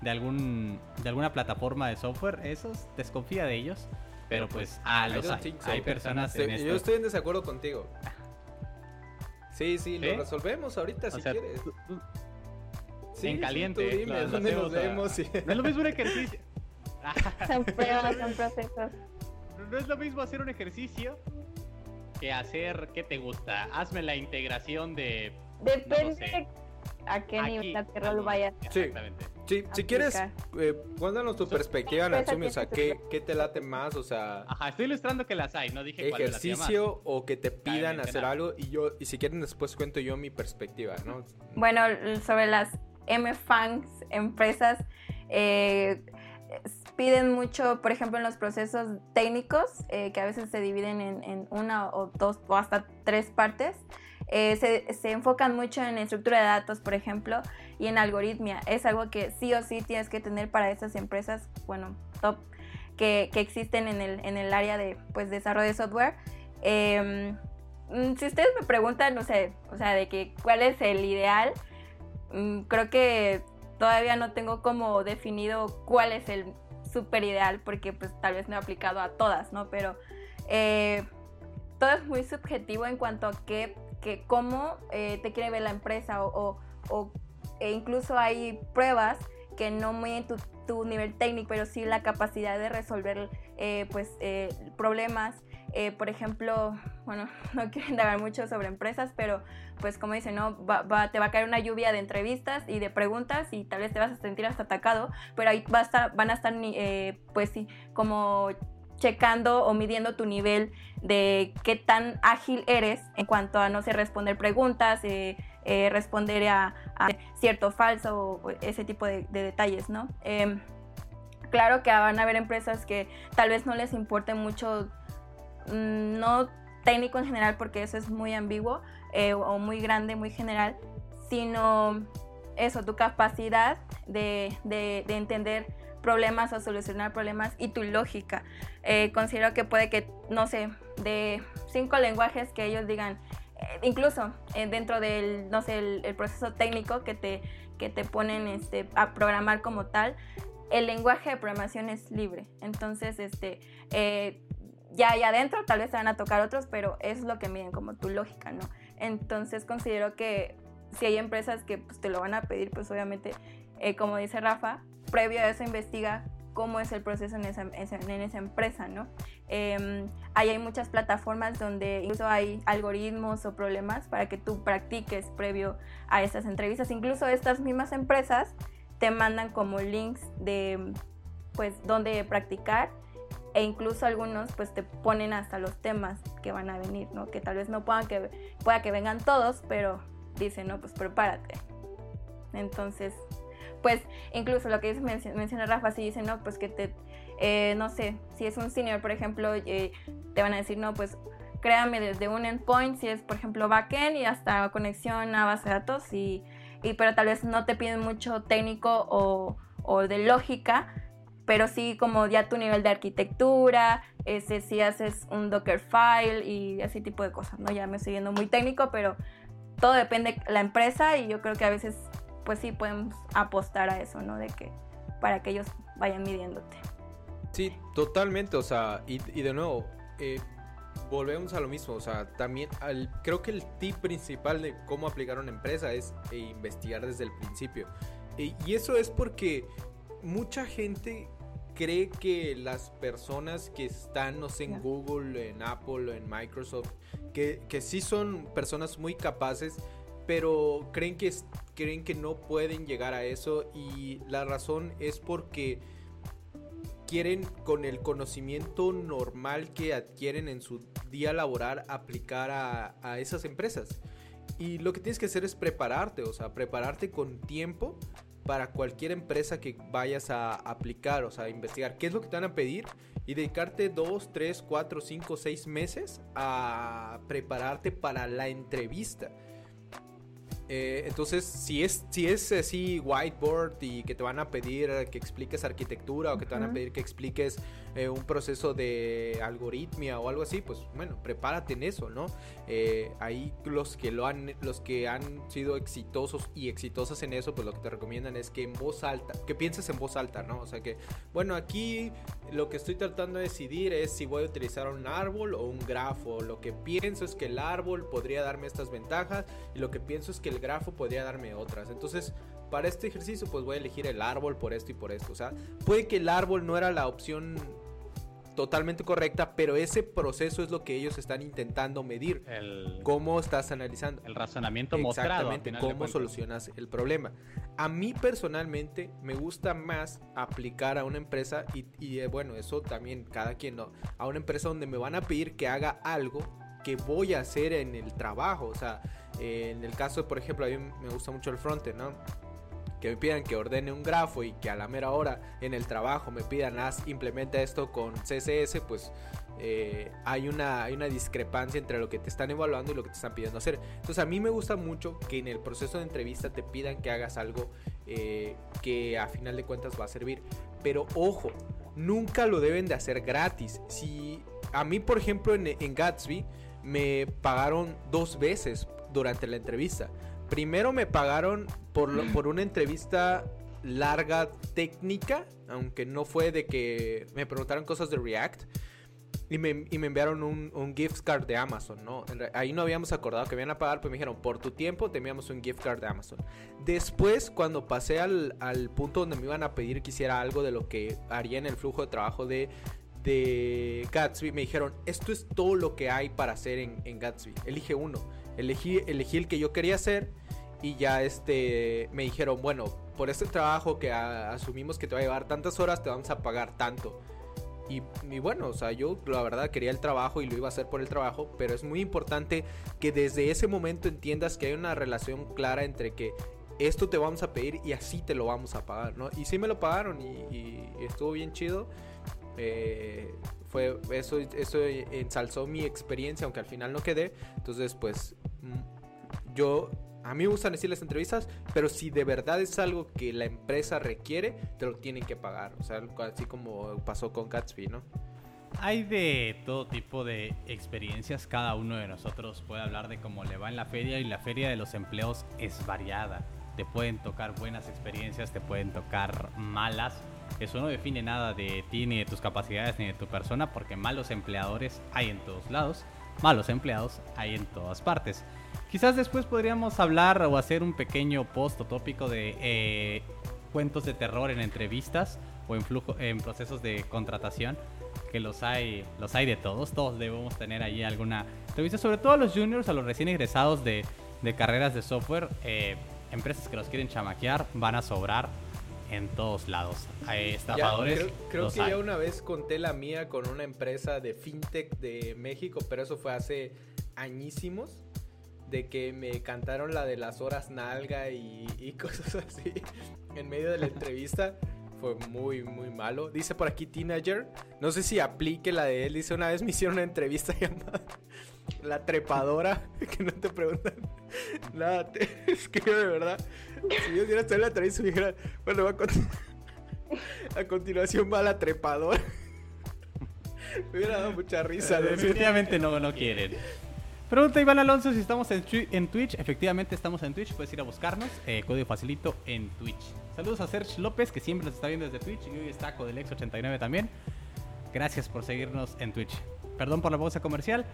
Speaker 1: de algún de alguna plataforma de software, esos desconfía de ellos, pero pues ah, los hay, hay personas
Speaker 2: Yo estoy en desacuerdo contigo. Sí, sí, lo resolvemos ahorita si quieres.
Speaker 1: Sí, en caliente.
Speaker 2: ¿dónde nos vemos?
Speaker 1: No es lo mismo un ejercicio.
Speaker 3: son pruebas, son procesos.
Speaker 1: No es lo mismo hacer un ejercicio que hacer, ¿qué te gusta? Hazme la integración de...
Speaker 3: Depende a qué nivel de rol vayas.
Speaker 2: Sí. Exactamente. Sí, si quieres, eh, cuéntanos tu perspectiva, Natsumi, o sea, ¿qué, ¿qué, te late más? O sea...
Speaker 1: Ajá, estoy ilustrando que las hay, no dije
Speaker 2: Ejercicio o que te pidan hacer algo y yo, y si quieren después cuento yo mi perspectiva, ¿no?
Speaker 3: Bueno, sobre las M-Fangs, empresas, eh, piden mucho, por ejemplo, en los procesos técnicos, eh, que a veces se dividen en, en, una o dos o hasta tres partes. Eh, se, se, enfocan mucho en estructura de datos, por ejemplo, y en algoritmia. Es algo que sí o sí tienes que tener para esas empresas, bueno, top, que, que existen en el, en el, área de pues, desarrollo de software. Em, mm, si ustedes me preguntan, no sé, o sea, de que cuál es el ideal, mm, creo que todavía no tengo como definido cuál es el super ideal, porque pues tal vez no he aplicado a todas, ¿no? Pero eh, todo es muy subjetivo en cuanto a qué que cómo eh, te quiere ver la empresa o, e incluso hay pruebas que no miden tu, tu, nivel técnico, pero sí la capacidad de resolver eh, pues, eh, problemas. por ejemplo, bueno, no quiero indagar mucho sobre empresas, pero pues como dicen, ¿no? Va, te va a caer una lluvia de entrevistas y de preguntas y tal vez te vas a sentir hasta atacado, pero ahí va a van a estar, pues sí, como checando o midiendo tu nivel de qué tan ágil eres en cuanto a, no sé, responder preguntas, eh, eh, responder a, cierto falso o ese tipo de, detalles, ¿no? Em, claro que van a haber empresas que tal vez no les importe mucho, mm, no técnico en general, porque eso es muy ambiguo eh, o muy grande, muy general, sino eso, tu capacidad de, de entender problemas o solucionar problemas y tu lógica. Eh, considero que puede que, no sé, de cinco lenguajes que ellos digan, incluso eh, dentro del, no sé, el, proceso técnico que te, que te ponen este, a programar como tal, el lenguaje de programación es libre. Entonces, este, ya ahí adentro tal vez se van a tocar otros, pero es lo que miden como tu lógica, ¿no? Entonces considero que si hay empresas que pues, te lo van a pedir, pues obviamente, como dice Rafa, previo a eso investiga cómo es el proceso en esa, en esa empresa, ¿no? Eh, hay muchas plataformas donde incluso hay algoritmos o problemas para que tú practiques previo a esas entrevistas. Incluso estas mismas empresas te mandan como links de, pues, dónde practicar e incluso algunos pues te ponen hasta los temas que van a venir, ¿no? Que tal vez no puedan que, pueda que vengan todos, pero dicen, no, pues prepárate. Entonces, pues incluso lo que menciona Rafa, si dicen, no, pues que te, eh, no sé, si es un senior, por ejemplo, eh, te van a decir, no, pues créame desde un endpoint, si es, por ejemplo, backend y hasta conexión a base de datos, y, y pero tal vez no te piden mucho técnico o, o, de lógica, pero sí como ya tu nivel de arquitectura, ese, si haces un Dockerfile y ese tipo de cosas, ¿no? Ya me estoy yendo muy técnico, pero todo depende de la empresa y yo creo que a veces pues sí podemos apostar a eso, ¿no? De que para que ellos vayan midiéndote.
Speaker 2: Sí, totalmente, o sea, y, de nuevo, eh, volvemos a lo mismo, o sea, también creo que el tip principal de cómo aplicar una empresa es eh, investigar desde el principio. y eso es porque mucha gente cree que las personas que están, no sé, en Google, en Apple, en Microsoft, que, que sí son personas muy capaces, pero creen que, creen que no pueden llegar a eso y la razón es porque quieren con el conocimiento normal que adquieren en su día laboral aplicar a, esas empresas. Y lo que tienes que hacer es prepararte, o sea, prepararte con tiempo para cualquier empresa que vayas a aplicar, o sea, investigar qué es lo que te van a pedir y dedicarte dos, tres, cuatro, cinco, seis meses a prepararte para la entrevista. Eh, entonces, si es, si es así whiteboard y que te van a pedir que expliques arquitectura o que te van a pedir que expliques eh, un proceso de algoritmia o algo así, pues bueno, prepárate en eso, ¿no? Eh, ahí los que lo han, los que han sido exitosos y exitosas en eso, pues lo que te recomiendan es que en voz alta, que pienses en voz alta, ¿no? O sea que, bueno, aquí lo que estoy tratando de decidir es si voy a utilizar un árbol o un grafo. Lo que pienso es que el árbol podría darme estas ventajas y lo que pienso es que el grafo podría darme otras. Entonces, para este ejercicio, pues voy a elegir el árbol por esto y por esto. O sea, puede que el árbol no era la opción totalmente correcta, pero ese proceso es lo que ellos están intentando medir. El, cómo estás analizando.
Speaker 1: El razonamiento mostrado.
Speaker 2: Exactamente, cómo solucionas el problema. A mí personalmente me gusta más aplicar a una empresa y, eh, bueno, eso también cada quien no, a una empresa donde me van a pedir que haga algo que voy a hacer en el trabajo. O sea, en el caso, por ejemplo, a mí me gusta mucho el frontend, ¿no? Que me pidan que ordene un grafo y que a la mera hora en el trabajo me pidan, haz, implementa esto con CSS, pues eh, hay, una, hay una discrepancia entre lo que te están evaluando y lo que te están pidiendo hacer. Entonces a mí me gusta mucho que en el proceso de entrevista te pidan que hagas algo eh, que a final de cuentas va a servir. Pero ojo, nunca lo deben de hacer gratis. Si a mí, por ejemplo, en, en Gatsby me pagaron dos veces durante la entrevista. Primero me pagaron por, por una entrevista larga técnica, aunque no fue de que me preguntaron cosas de React. Y me, enviaron un, gift card de Amazon, ¿no? Ahí no habíamos acordado que me iban a pagar, pero me dijeron, por tu tiempo te enviamos un gift card de Amazon. Después, cuando pasé al, punto donde me iban a pedir que hiciera algo de lo que haría en el flujo de trabajo de, de Gatsby, me dijeron, esto es todo lo que hay para hacer en Gatsby. Elige uno. Elegí, elegí el que yo quería hacer y ya este me dijeron, bueno, por este trabajo que asumimos que te va a llevar tantas horas, te vamos a pagar tanto. Y, bueno, o sea, yo la verdad quería el trabajo y lo iba a hacer por el trabajo, pero es muy importante que desde ese momento entiendas que hay una relación clara entre que esto te vamos a pedir y así te lo vamos a pagar, ¿no? Y sí me lo pagaron y, estuvo bien chido. Eh, fue eso, eso ensalzó mi experiencia, aunque al final no quedé. Entonces, pues mm, yo a mí me gustan decir las entrevistas, pero si de verdad es algo que la empresa requiere, te lo tienen que pagar. O sea, así como pasó con Gatsby, ¿no?
Speaker 1: Hay de todo tipo de experiencias. Cada uno de nosotros puede hablar de cómo le va en la feria y la feria de los empleos es variada. Te pueden tocar buenas experiencias, te pueden tocar malas. Eso no define nada de ti, ni de tus capacidades, ni de tu persona, porque malos empleadores hay en todos lados, malos empleados hay en todas partes. Quizás después podríamos hablar o hacer un pequeño post o tópico de eh, cuentos de terror en entrevistas o en, flujo, en procesos de contratación, que los hay, los hay de todos, todos debemos tener ahí alguna entrevista, sobre todo a los juniors, a los recién egresados de, de carreras de software, eh, empresas que los quieren chamaquear, van a sobrar en todos lados. Hay estafadores.
Speaker 2: creo, que ya una vez conté la mía con una empresa de fintech de México, pero eso fue hace añísimos. De que me cantaron la de las horas nalga y, y cosas así en medio de la entrevista. Fue muy, muy malo. Dice por aquí Teenager. No sé si aplique la de él. Dice una vez me hicieron una entrevista llamada La trepadora. Que no te preguntan nada. es que de verdad. Si yo hubiera estado en la me dijera, bueno, va a, a continuación va la trepadora. me hubiera dado mucha risa.
Speaker 1: Definitivamente no, no quieren. Pregunta Iván Alonso si estamos en, en, Twitch. Efectivamente estamos en Twitch. Puedes ir a buscarnos. Eh, código facilito en Twitch. Saludos a Serge López que siempre nos está viendo desde Twitch. Y hoy está Codelex 89 también. Gracias por seguirnos en Twitch. Perdón por la pausa comercial.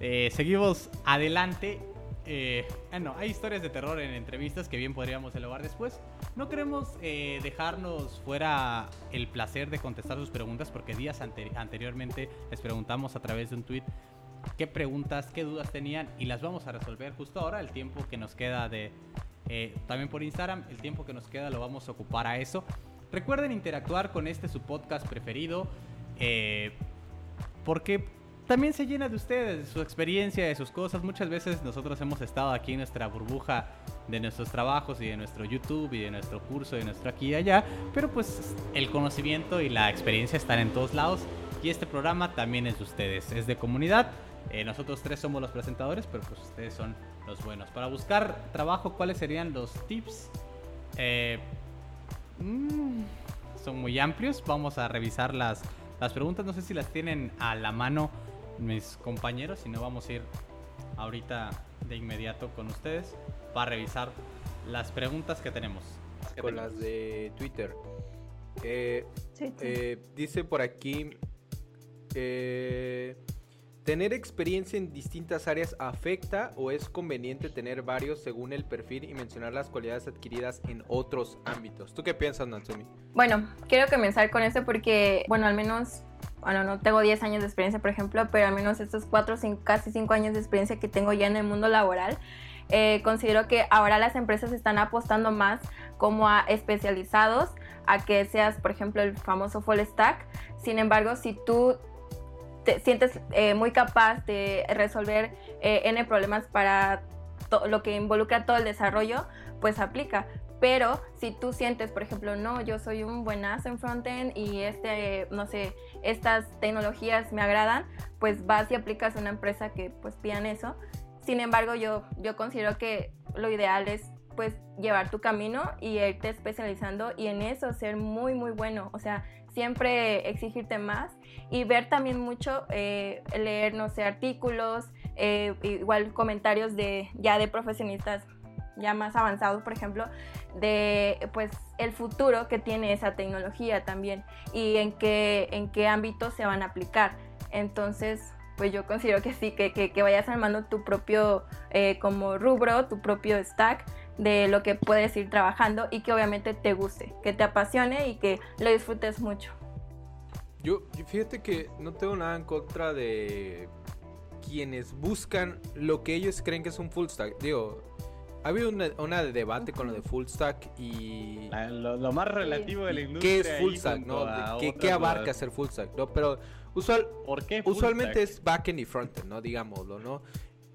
Speaker 1: Eh, seguimos adelante. Eh, ah, hay historias de terror en entrevistas que bien podríamos elevar después. No queremos eh, dejarnos fuera el placer de contestar sus preguntas porque días anteriormente les preguntamos a través de un tweet qué preguntas, qué dudas tenían y las vamos a resolver justo ahora. El tiempo que nos queda de... Eh, también por Instagram, el tiempo que nos queda lo vamos a ocupar a eso. Recuerden interactuar con este su podcast preferido. Eh, porque también se llena de ustedes, de su experiencia, de sus cosas. Muchas veces nosotros hemos estado aquí en nuestra burbuja de nuestros trabajos y de nuestro YouTube y de nuestro curso y de nuestro aquí y allá. Pero pues el conocimiento y la experiencia están en todos lados Y este programa también es de ustedes, es de comunidad. Eh, nosotros tres somos los presentadores, pero pues ustedes son los buenos. Para buscar trabajo, ¿cuáles serían los tips? Eh, mm, son muy amplios. Vamos a revisar las, las preguntas. No sé si las tienen a la mano mis compañeros. Si no, vamos a ir ahorita de inmediato con ustedes para revisar las preguntas que tenemos.
Speaker 2: Con las de Twitter. Eh, eh, dice por aquí, eh, ¿tener experiencia en distintas áreas afecta o es conveniente tener varios según el perfil y mencionar las cualidades adquiridas en otros ámbitos? ¿Tú qué piensas, Natsumi?
Speaker 3: Bueno, quiero comenzar con esto porque, bueno, al menos bueno, no tengo 10 años de experiencia, por ejemplo, pero al menos estos 4, casi 5 años de experiencia que tengo ya en el mundo laboral, eh, considero que ahora las empresas están apostando más como a especializados, a que seas, por ejemplo, el famoso full stack. Sin embargo, si tú te sientes eh, muy capaz de resolver eh, N problemas para lo que involucra todo el desarrollo, pues aplica. Pero si tú sientes, por ejemplo, no, yo soy un buenazo en frontend y este, no sé, estas tecnologías me agradan, pues vas y aplicas a una empresa que pues pidan eso. Sin embargo, yo, yo considero que lo ideal es pues llevar tu camino y irte especializando y en eso ser muy muy bueno, o sea, siempre exigirte más y ver también mucho, eh, leer, no sé, artículos, eh, igual comentarios de ya de profesionistas ya más avanzados, por ejemplo, de pues el futuro que tiene esa tecnología también y en qué, en qué ámbitos se van a aplicar. Entonces, pues yo considero que sí, que, que, vayas armando tu propio eh, como rubro, tu propio stack de lo que puedes ir trabajando y que obviamente te guste, que te apasione y que lo disfrutes mucho.
Speaker 2: Yo, fíjate que no tengo nada en contra de quienes buscan lo que ellos creen que es un full stack. Digo, ha habido una, debate con lo de full stack y...
Speaker 1: lo, más relativo de la industria.
Speaker 2: ¿Qué es full stack? ¿no? ¿Qué, abarca ser full stack? ¿no? Pero usual, usualmente es backend y frontend, ¿no? Digámoslo, ¿no?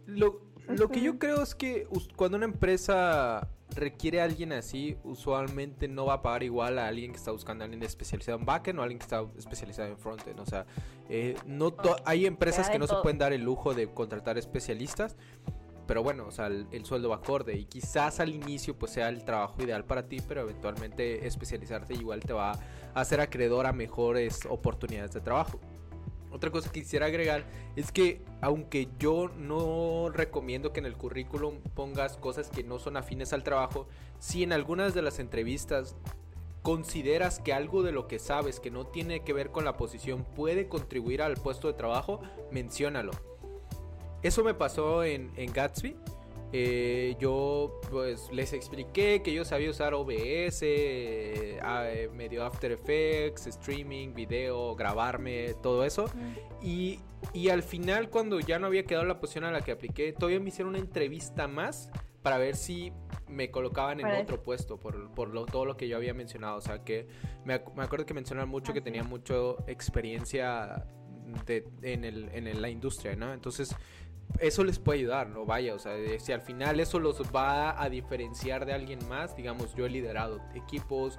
Speaker 2: Lo, lo que yo creo es que cuando una empresa requiere a alguien así, usualmente no va a pagar igual a alguien que está buscando a alguien especializado en backend o a alguien que está especializado en frontend. O sea, eh, no hay empresas que no se pueden dar el lujo de contratar especialistas pero bueno, o sea, el, sueldo va acorde y quizás al inicio pues sea el trabajo ideal para ti, pero eventualmente especializarte igual te va a hacer acreedor a mejores oportunidades de trabajo. Otra cosa que quisiera agregar es que aunque yo no recomiendo que en el currículum pongas cosas que no son afines al trabajo, si en algunas de las entrevistas consideras que algo de lo que sabes que no tiene que ver con la posición puede contribuir al puesto de trabajo, menciónalo eso me pasó en, Gatsby. Eh, yo pues les expliqué que yo sabía usar OBS, eh, eh, medio After Effects, streaming, video, grabarme, todo eso. y, al final cuando ya no había quedado la posición a la que apliqué, todavía me hicieron una entrevista más para ver si me colocaban en otro puesto por, todo lo que yo había mencionado. O sea que me, acuerdo que mencionaron mucho que tenía mucha experiencia en, el, en la industria, ¿no? Entonces eso les puede ayudar, ¿no? Vaya, o sea, si al final eso los va a diferenciar de alguien más, digamos, yo he liderado equipos,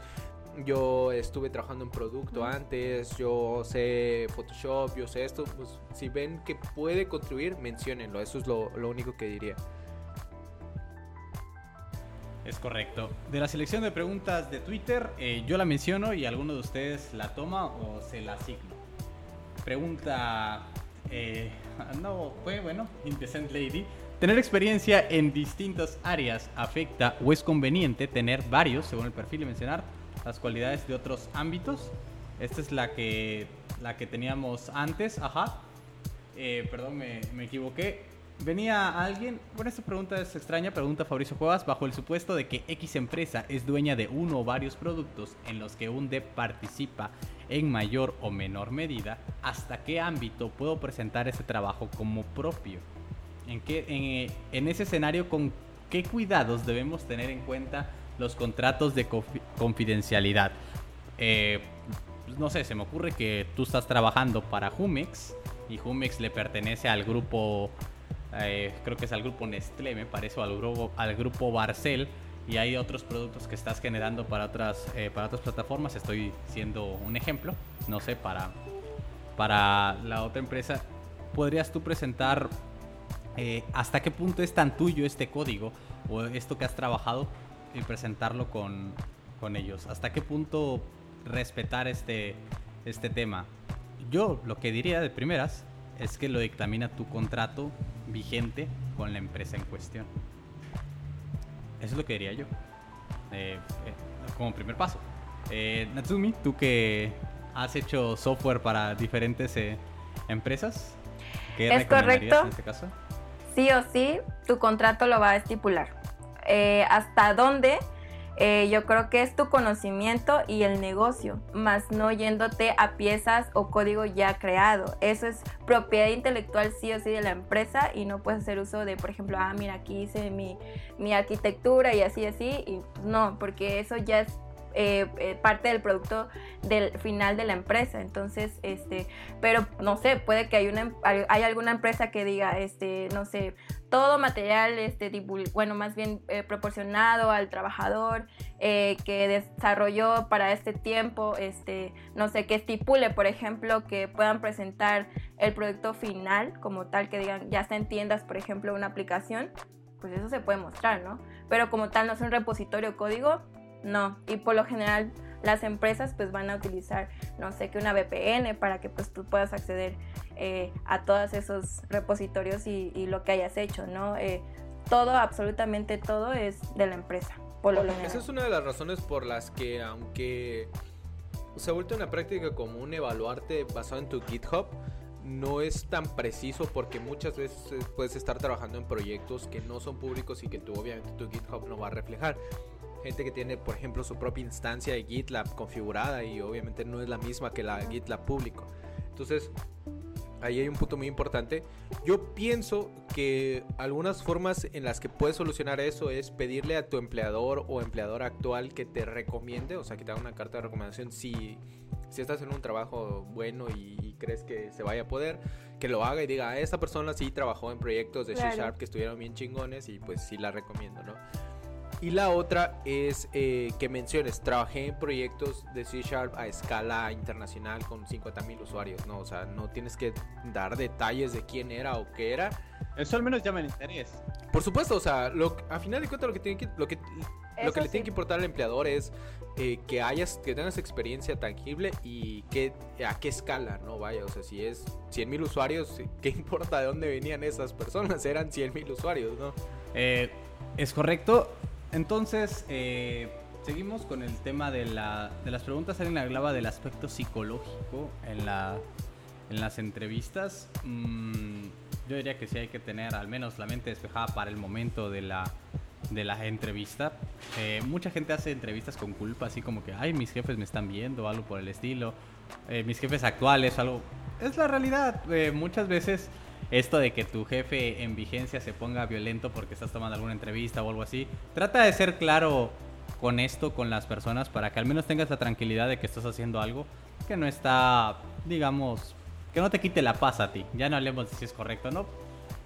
Speaker 2: yo estuve trabajando en producto antes, yo sé Photoshop, yo sé esto, pues si ven que puede contribuir, menciónenlo, eso es lo, único que diría.
Speaker 1: Es correcto. De la selección de preguntas de Twitter, eh, yo la menciono y alguno de ustedes la toma o se la asigno. Pregunta eh, no, fue bueno, Indecent Lady. Tener experiencia en distintas áreas afecta o es conveniente tener varios, según el perfil, y mencionar las cualidades de otros ámbitos. Esta es la que, la que teníamos antes, ajá. Eh, perdón, me, me equivoqué. Venía alguien, bueno, esta pregunta es extraña, pregunta Fabricio Cuevas, bajo el supuesto de que X empresa es dueña de uno o varios productos en los que un DEP participa en mayor o menor medida, ¿hasta qué ámbito puedo presentar ese trabajo como propio? ¿En, qué, en, ese escenario, ¿con qué cuidados debemos tener en cuenta los contratos de confidencialidad? Eh, pues, no sé, se me ocurre que tú estás trabajando para Jumex y Jumex le pertenece al grupo eh, creo que es al grupo Nestlé, me parece, o al grupo, al grupo Barcel. Y hay otros productos que estás generando para otras, eh, para otras plataformas. Estoy siendo un ejemplo, no sé, para, para la otra empresa, ¿podrías tú presentar eh, hasta qué punto es tan tuyo este código o esto que has trabajado y presentarlo con, con ellos? ¿Hasta qué punto respetar este, este tema? Yo lo que diría de primeras es que lo dictamina tu contrato vigente con la empresa en cuestión. Eso es lo que diría yo. Eh, eh, como primer paso. Eh, Natsumi, tú que has hecho software para diferentes empresas,
Speaker 3: ¿qué ¿Es correcto? en este caso? Sí o sí, tu contrato lo va a estipular. ¿Hasta dónde? Eh, yo creo que es tu conocimiento y el negocio, más no yéndote a piezas o código ya creado. Eso es propiedad intelectual sí o sí de la empresa y no puedes hacer uso de, por ejemplo, ah, mira, aquí hice mi, mi arquitectura y así, así. Y no, porque eso ya es eh, eh, parte del producto del final de la empresa. Entonces, este, pero no sé, puede que hay una hay alguna empresa que diga, este, no sé, todo material, este, bueno, más bien eh, proporcionado al trabajador que desarrolló para este tiempo, este, no sé, que estipule, por ejemplo, que puedan presentar el producto final como tal, que digan, ya está en tiendas, por ejemplo, una aplicación, pues eso se puede mostrar, ¿no? Pero como tal no es un repositorio código, no, y por lo general las empresas pues van a utilizar, no sé, que una VPN para que pues tú puedas acceder eh, a todos esos repositorios y, lo que hayas hecho, ¿no? Eh, todo, absolutamente todo es de la empresa, por lo general.
Speaker 2: Esa es una de las razones por las que aunque se ha vuelto una práctica común evaluarte basado en tu GitHub, no es tan preciso porque muchas veces puedes estar trabajando en proyectos que no son públicos y que tú obviamente tu GitHub no va a reflejar gente que tiene, por ejemplo, su propia instancia de GitLab configurada y obviamente no es la misma que la GitLab público. Entonces, ahí hay un punto muy importante. Yo pienso que algunas formas en las que puedes solucionar eso es pedirle a tu empleador o empleador actual que te recomiende, o sea, que te haga una carta de recomendación si, si estás en un trabajo bueno y, crees que se vaya a poder, que lo haga y diga, ah, esta persona sí trabajó en proyectos de C Sharp que estuvieron bien chingones y pues sí la recomiendo, ¿no? Y la otra es eh, que menciones, trabajé en proyectos de C Sharp a escala internacional con 50 mil usuarios, ¿no? O sea, no tienes que dar detalles de quién era o qué era.
Speaker 1: Eso al menos llama el interés.
Speaker 2: Por supuesto, o sea, lo, a final de cuentas lo que, tiene que, lo que, lo que le tiene que importar al empleador es eh, que hayas, que tengas experiencia tangible y que, a qué escala, ¿no? Vaya, o sea, si es 100 mil usuarios, ¿qué importa de dónde venían esas personas? Eran 100 mil usuarios, ¿no?
Speaker 1: Eh, es correcto. Entonces, eh, seguimos con el tema de, la, de las preguntas. Alguien hablaba del aspecto psicológico en, la, en las entrevistas. Mm, yo diría que sí hay que tener al menos la mente despejada para el momento de la, de la entrevista. Eh, mucha gente hace entrevistas con culpa, así como que, ay, mis jefes me están viendo, algo por el estilo. Eh, mis jefes actuales, algo... Es la realidad. muchas veces esto de que tu jefe en vigencia se ponga violento porque estás tomando alguna entrevista o algo así. Trata de ser claro con esto, con las personas, para que al menos tengas la tranquilidad de que estás haciendo algo que no está, digamos, que no te quite la paz a ti. Ya no hablemos de si es correcto o no,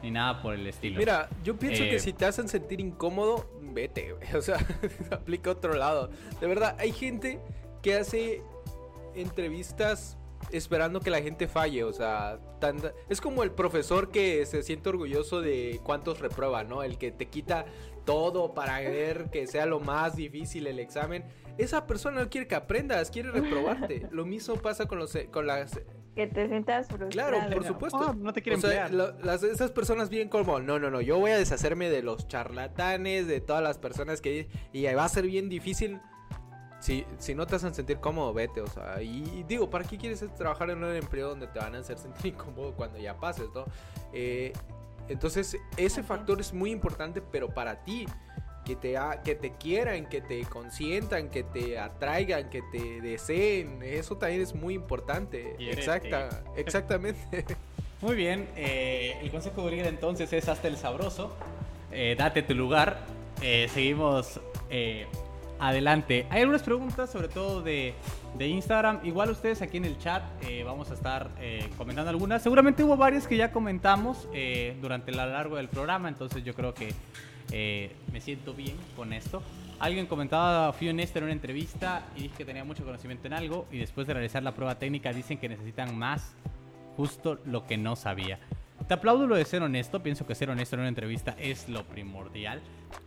Speaker 1: ni nada por el estilo.
Speaker 2: Mira, yo pienso que eh, si te hacen sentir incómodo, vete, O sea, aplica otro lado. De verdad, hay gente que hace entrevistas esperando que la gente falle, o sea, es como el profesor que se siente orgulloso de cuántos reprueba, ¿no? El que te quita todo para ver que sea lo más difícil el examen. Esa persona no quiere que aprendas, quiere reprobarte. Lo mismo pasa con los con las
Speaker 3: que te sientas frustrado.
Speaker 2: Claro, por supuesto.
Speaker 1: Oh, no te quieren o sea,
Speaker 2: las, esas personas vienen como, no, no, no, yo voy a deshacerme de los charlatanes, de todas las personas que... Y va a ser bien difícil si, si no te hacen sentir cómodo, vete, o sea, y, digo, ¿para qué quieres trabajar en un empleo donde te van a hacer sentir incómodo cuando ya pases, no? Eh, entonces, ese factor es muy importante, pero para ti, que te, que te quieran, que te consientan, que te atraigan, que te deseen, eso también es muy importante. Exacta, exactamente.
Speaker 1: Muy bien, eh, el consejo de entonces es hasta el sabroso, eh, date tu lugar, seguimos adelante. Hay algunas preguntas, sobre todo de, Instagram. Igual ustedes aquí en el chat eh, vamos a estar eh, comentando algunas. Seguramente hubo varias que ya comentamos eh, durante la largo del programa, entonces yo creo que me siento bien con esto. Alguien comentaba, fui honesto en una entrevista y dije que tenía mucho conocimiento en algo y después de realizar la prueba técnica dicen que necesitan más justo lo que no sabía. Te aplaudo lo de ser honesto, pienso que ser honesto en una entrevista es lo primordial.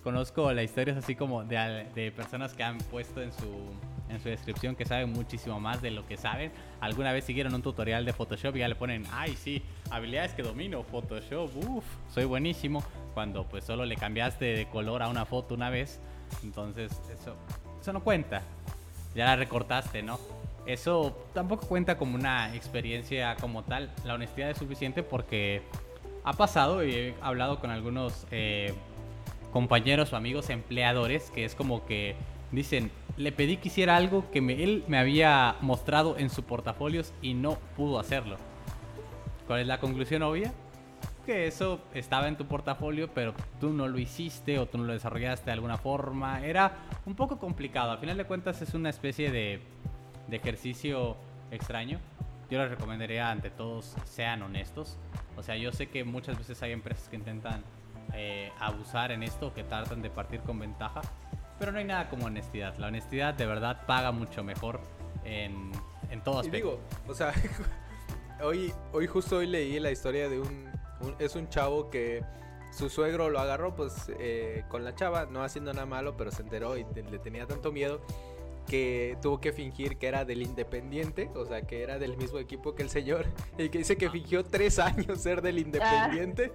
Speaker 1: Conozco la historias así como de, de personas que han puesto en su, en su descripción que saben muchísimo más de lo que saben. Alguna vez siguieron un tutorial de Photoshop y ya le ponen, ay sí, habilidades que domino, Photoshop, uff, soy buenísimo. Cuando pues solo le cambiaste de color a una foto una vez. Entonces eso, eso no cuenta. Ya la recortaste, ¿no? Eso tampoco cuenta como una experiencia como tal. La honestidad es suficiente porque ha pasado y he hablado con algunos eh, compañeros o amigos empleadores que es como que dicen, le pedí que hiciera algo que él me había mostrado en su portafolios y no pudo hacerlo. ¿Cuál es la conclusión obvia? Que eso estaba en tu portafolio, pero tú no lo hiciste o tú no lo desarrollaste de alguna forma. Era un poco complicado. Al final de cuentas es una especie de de ejercicio extraño, yo les recomendaría ante todos sean honestos. O sea, yo sé que muchas veces hay empresas que intentan eh, abusar en esto, que tratan de partir con ventaja, pero no hay nada como honestidad. La honestidad de verdad paga mucho mejor en, en todo aspecto.
Speaker 2: Y digo, o sea, hoy, hoy justo hoy leí la historia de un, es un chavo que su suegro lo agarró pues eh, con la chava, no haciendo nada malo, pero se enteró y le tenía tanto miedo que tuvo que fingir que era del Independiente, o sea, que era del mismo equipo que el señor, y que dice que fingió tres años ser del Independiente.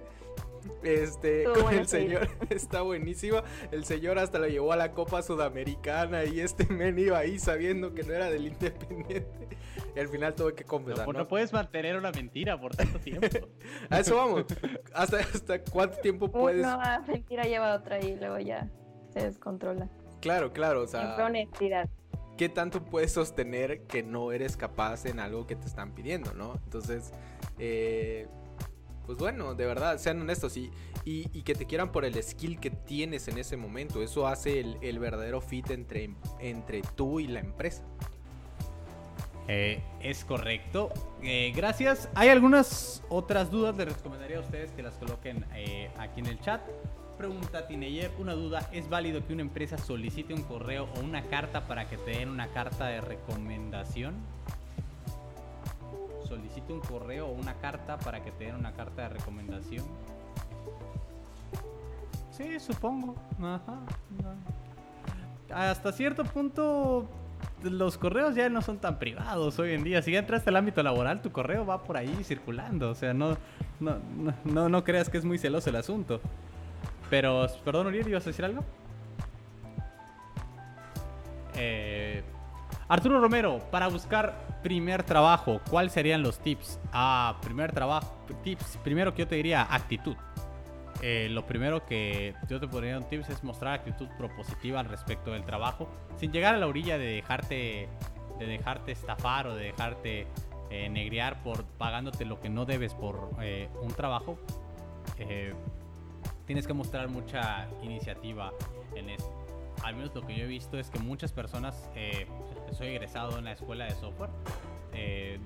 Speaker 2: Este, con el señor está buenísima. El señor hasta lo llevó a la Copa Sudamericana y este men iba ahí sabiendo que no era del Independiente. Y al final tuve que confesar.
Speaker 1: No, puedes mantener una mentira por tanto tiempo.
Speaker 2: a eso vamos. ¿Hasta, hasta cuánto tiempo puedes?
Speaker 3: Una mentira lleva otra y luego ya se descontrola.
Speaker 2: Claro, claro, o sea.
Speaker 3: honestidad.
Speaker 2: ¿Qué tanto puedes sostener que no eres capaz en algo que te están pidiendo, ¿no? Entonces, eh, pues bueno, de verdad, sean honestos y, y, que te quieran por el skill que tienes en ese momento. Eso hace el, verdadero fit entre, tú y la empresa.
Speaker 1: Eh, es correcto. Eh, gracias. Hay algunas otras dudas. Les recomendaría a ustedes que las coloquen aquí en el chat pregunta Tineyev una duda. ¿Es válido que una empresa solicite un correo o una carta para que te den una carta de recomendación? Solicite un correo o una carta para que te den una carta de recomendación. Sí, supongo. Hasta cierto punto los correos ya no son tan privados hoy en día. Si ya entraste al ámbito laboral, tu correo va por ahí circulando. O sea, no, no, no, no creas que es muy celoso el asunto. Pero, perdón, Uriel, ¿ibas a decir algo? Eh, Arturo Romero, para buscar primer trabajo, ¿cuáles serían los tips? Ah, primer trabajo, tips. Primero que yo te diría, actitud. Eh, lo primero que yo te podría dar un tips es mostrar actitud propositiva al respecto del trabajo, sin llegar a la orilla de dejarte, de dejarte estafar o de dejarte eh, negrear por pagándote lo que no debes por eh, un trabajo. Eh, tienes que mostrar mucha iniciativa en esto. Al menos lo que yo he visto es que muchas personas, eh, soy egresado en la escuela de software, eh,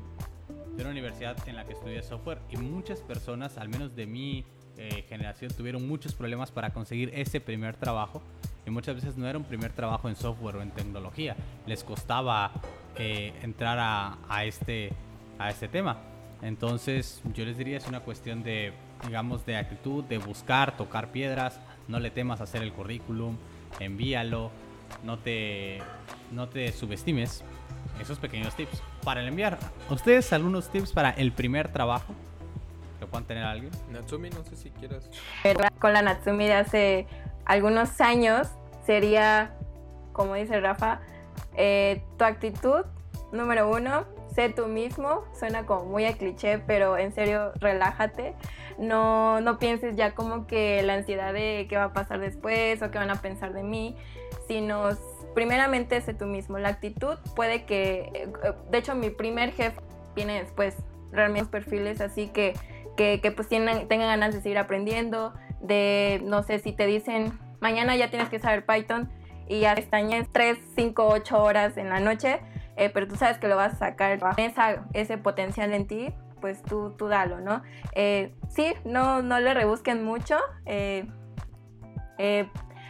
Speaker 1: de una universidad en la que estudié software, y muchas personas, al menos de mi eh, generación, tuvieron muchos problemas para conseguir ese primer trabajo. Y muchas veces no era un primer trabajo en software o en tecnología, les costaba entrar a, a, este, a este tema. Entonces, yo les diría es una cuestión de digamos, de actitud, de buscar, tocar piedras, no le temas hacer el currículum, envíalo, no te, no te subestimes. Esos pequeños tips para el enviar. ¿Ustedes algunos tips para el primer trabajo que puedan tener alguien?
Speaker 2: Natsumi, no sé si quieras.
Speaker 3: Con la Natsumi de hace algunos años sería, como dice Rafa, eh, tu actitud, número uno, sé tú mismo, suena como muy a cliché, pero en serio, relájate. No, no pienses ya como que la ansiedad de qué va a pasar después o qué van a pensar de mí, sino primeramente sé tú mismo. La actitud puede que, eh, de hecho mi primer jefe viene después, realmente perfiles así que, que, pues tengan, tengan ganas de seguir aprendiendo, de, no sé, si te dicen, mañana ya tienes que saber Python y ya estañes 3, 5, 8 horas en la noche, eh, pero tú sabes que lo vas a sacar, esa, ese potencial en ti, pues tú, tú dalo, ¿no? Eh, sí, no, no le rebusquen mucho. Eh,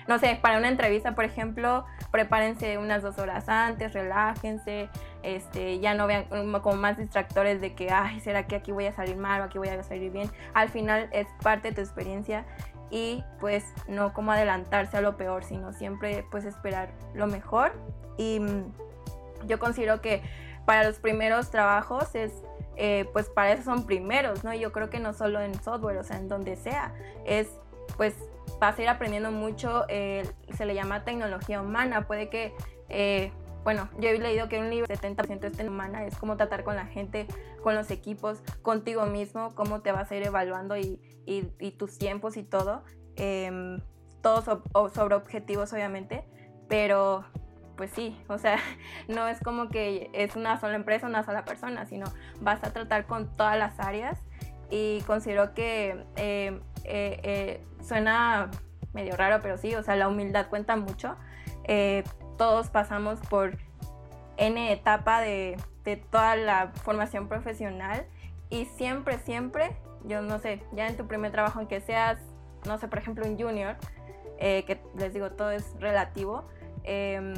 Speaker 3: no sé, para una entrevista, por ejemplo, prepárense unas dos horas antes, relájense, este, ya no vean como más distractores de que, ay, ¿será que aquí voy a salir mal o aquí voy a salir bien? Al final es parte de tu experiencia y pues no como adelantarse a lo peor, sino siempre pues esperar lo mejor. Y mm, yo considero que para los primeros trabajos es eh, pues para eso son primeros, ¿no? Yo creo que no solo en software, o sea, en donde sea, es pues vas a ir aprendiendo mucho, eh, se le llama tecnología humana, puede que, eh, bueno, yo he leído que un libro 70% es humana, es como tratar con la gente, con los equipos, contigo mismo, cómo te vas a ir evaluando y, y, tus tiempos y todo, eh, todo sobre objetivos obviamente, pero pues sí, o sea, no es como que es una sola empresa, una sola persona, sino vas a tratar con todas las áreas y considero que eh, eh, eh, suena medio raro, pero sí, o sea, la humildad cuenta mucho. todos pasamos por N etapa de, de toda la formación profesional y siempre, siempre, yo no sé, ya en tu primer trabajo, aunque seas, no sé, por ejemplo, un junior, que les digo, todo es relativo, em,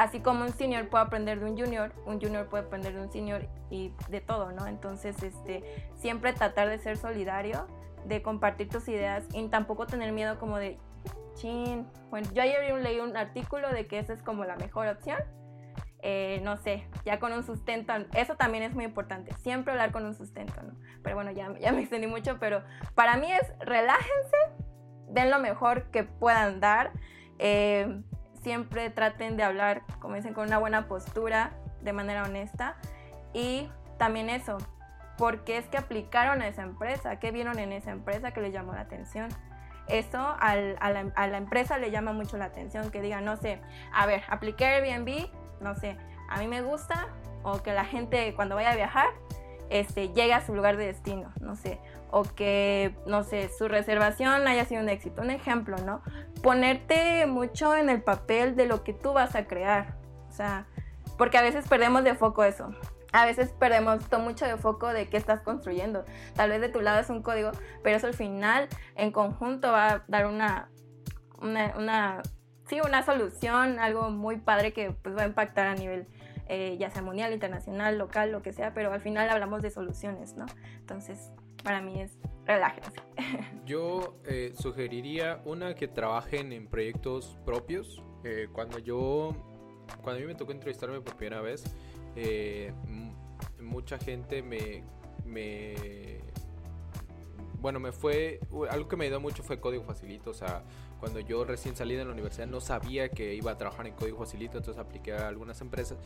Speaker 3: así como un senior puede aprender de un junior, un junior puede aprender de un senior y de todo, ¿no? Entonces, este, siempre tratar de ser solidario, de compartir tus ideas y tampoco tener miedo como de, chin, bueno, yo ayer leí un artículo de que esa es como la mejor opción. Eh, no sé, ya con un sustento, eso también es muy importante, siempre hablar con un sustento, ¿no? Pero bueno, ya, ya me extendí mucho, pero para mí es relájense, den lo mejor que puedan dar. Eh, siempre traten de hablar, como dicen, con una buena postura, de manera honesta. Y también eso, ¿por qué es que aplicaron a esa empresa? ¿Qué vieron en esa empresa que les llamó la atención? Eso a, la, empresa le llama mucho la atención, que digan, no sé, a ver, apliqué Airbnb, no sé, a mí me gusta, o que la gente cuando vaya a viajar, este, llegue a su lugar de destino, no sé, o que, no sé, su reservación haya sido un éxito. Un ejemplo, ¿no? Ponerte mucho en el papel de lo que tú vas a crear. O sea, porque a veces perdemos de foco eso. A veces perdemos mucho de foco de qué estás construyendo. Tal vez de tu lado es un código, pero eso al final, en conjunto, va a dar una, una, sí, una solución, algo muy padre que pues, va a impactar a nivel eh, ya sea mundial, internacional, local, lo que sea, pero al final hablamos de soluciones, ¿no? Entonces, para mí es relájense.
Speaker 2: Yo eh, sugeriría una que trabajen en proyectos propios. Eh, cuando yo, cuando a mí me tocó entrevistarme por primera vez, eh, mucha gente me, me, bueno, me fue, algo que me ayudó mucho fue código facilito, o sea, cuando yo recién salí de la universidad no sabía que iba a trabajar en código facilito, entonces apliqué a algunas empresas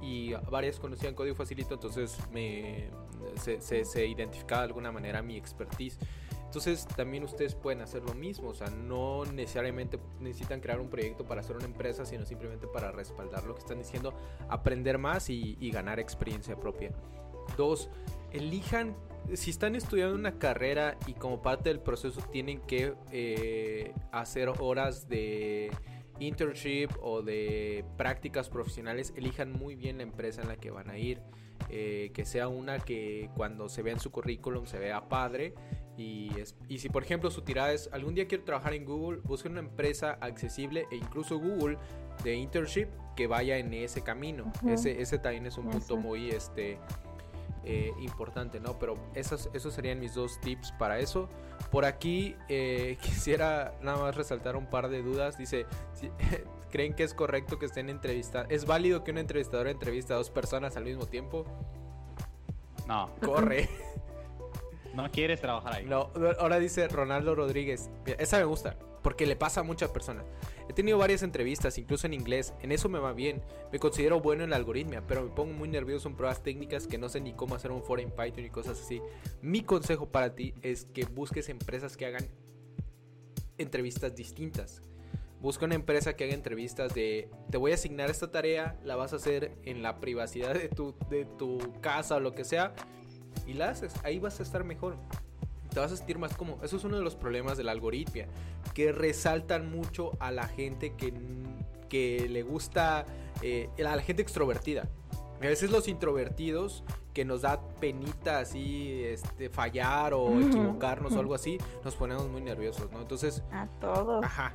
Speaker 2: y varias conocían código facilito, entonces me, se, se, identificaba de alguna manera mi expertise. Entonces también ustedes pueden hacer lo mismo, o sea, no necesariamente necesitan crear un proyecto para hacer una empresa, sino simplemente para respaldar lo que están diciendo, aprender más y, y ganar experiencia propia. Dos, elijan si están estudiando una carrera y como parte del proceso tienen que eh, hacer horas de internship o de prácticas profesionales, elijan muy bien la empresa en la que van a ir. Eh, que sea una que cuando se vea en su currículum se vea padre. Y, y si por ejemplo su tirada es algún día quiero trabajar en Google, busquen una empresa accesible e incluso Google de internship que vaya en ese camino. ese, ese también es un punto muy este, eh, importante, ¿no? Pero esos, esos serían mis dos tips para eso. Por aquí eh, quisiera nada más resaltar un par de dudas. Dice, ¿creen que es correcto que estén entrevistando? ¿Es válido que un entrevistador entrevista a dos personas al mismo tiempo?
Speaker 1: No.
Speaker 2: Corre.
Speaker 1: No quieres trabajar ahí.
Speaker 2: No, ahora dice Ronaldo Rodríguez. Esa me gusta, porque le pasa a muchas personas. He tenido varias entrevistas, incluso en inglés. En eso me va bien. Me considero bueno en la algoritmia, pero me pongo muy nervioso en pruebas técnicas que no sé ni cómo hacer un foro en Python y cosas así. Mi consejo para ti es que busques empresas que hagan entrevistas distintas. Busca una empresa que haga entrevistas de te voy a asignar esta tarea, la vas a hacer en la privacidad de tu, de tu casa o lo que sea y la haces. Ahí vas a estar mejor te vas a sentir más como... Eso es uno de los problemas de la algoritmia, que resaltan mucho a la gente que, que le gusta, eh, a la gente extrovertida. A veces los introvertidos que nos da penita así este, fallar o equivocarnos o algo así, nos ponemos muy nerviosos, ¿no? Entonces...
Speaker 3: A todos.
Speaker 2: Ajá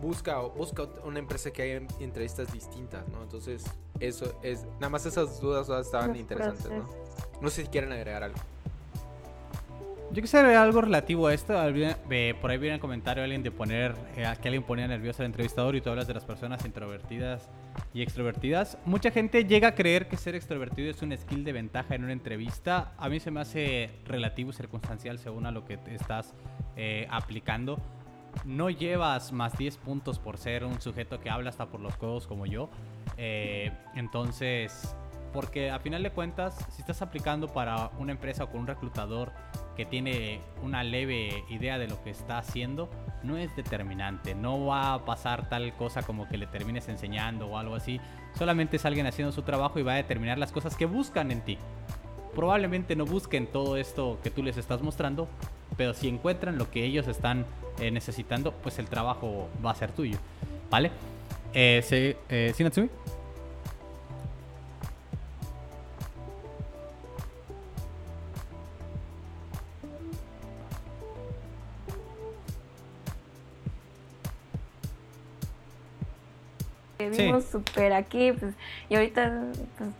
Speaker 2: busca, busca una empresa que haya entrevistas distintas, ¿no? Entonces, eso es, nada más esas dudas estaban interesantes, ¿no? No sé si quieren agregar algo.
Speaker 1: Yo quisiera ver algo relativo a esto. Eh, por ahí viene el comentario alguien de poner eh, que alguien ponía nervioso al entrevistador y tú hablas de las personas introvertidas y extrovertidas. Mucha gente llega a creer que ser extrovertido es un skill de ventaja en una entrevista. A mí se me hace relativo circunstancial según a lo que estás eh, aplicando. No llevas más 10 puntos por ser un sujeto que habla hasta por los codos como yo. entonces, porque a final de cuentas, si estás aplicando para una empresa o con un reclutador que tiene una leve idea de lo que está haciendo, no es determinante. No va a pasar tal cosa como que le termines enseñando o algo así. Solamente es alguien haciendo su trabajo y va a determinar las cosas que buscan en ti. Probablemente no busquen todo esto que tú les estás mostrando, pero si encuentran lo que ellos están eh, necesitando, pues el trabajo va a ser tuyo. ¿Vale? Eh, ¿sí, eh, ¿sí, Natsumi?
Speaker 3: Vivimos súper aquí, pues, y ahorita, pues,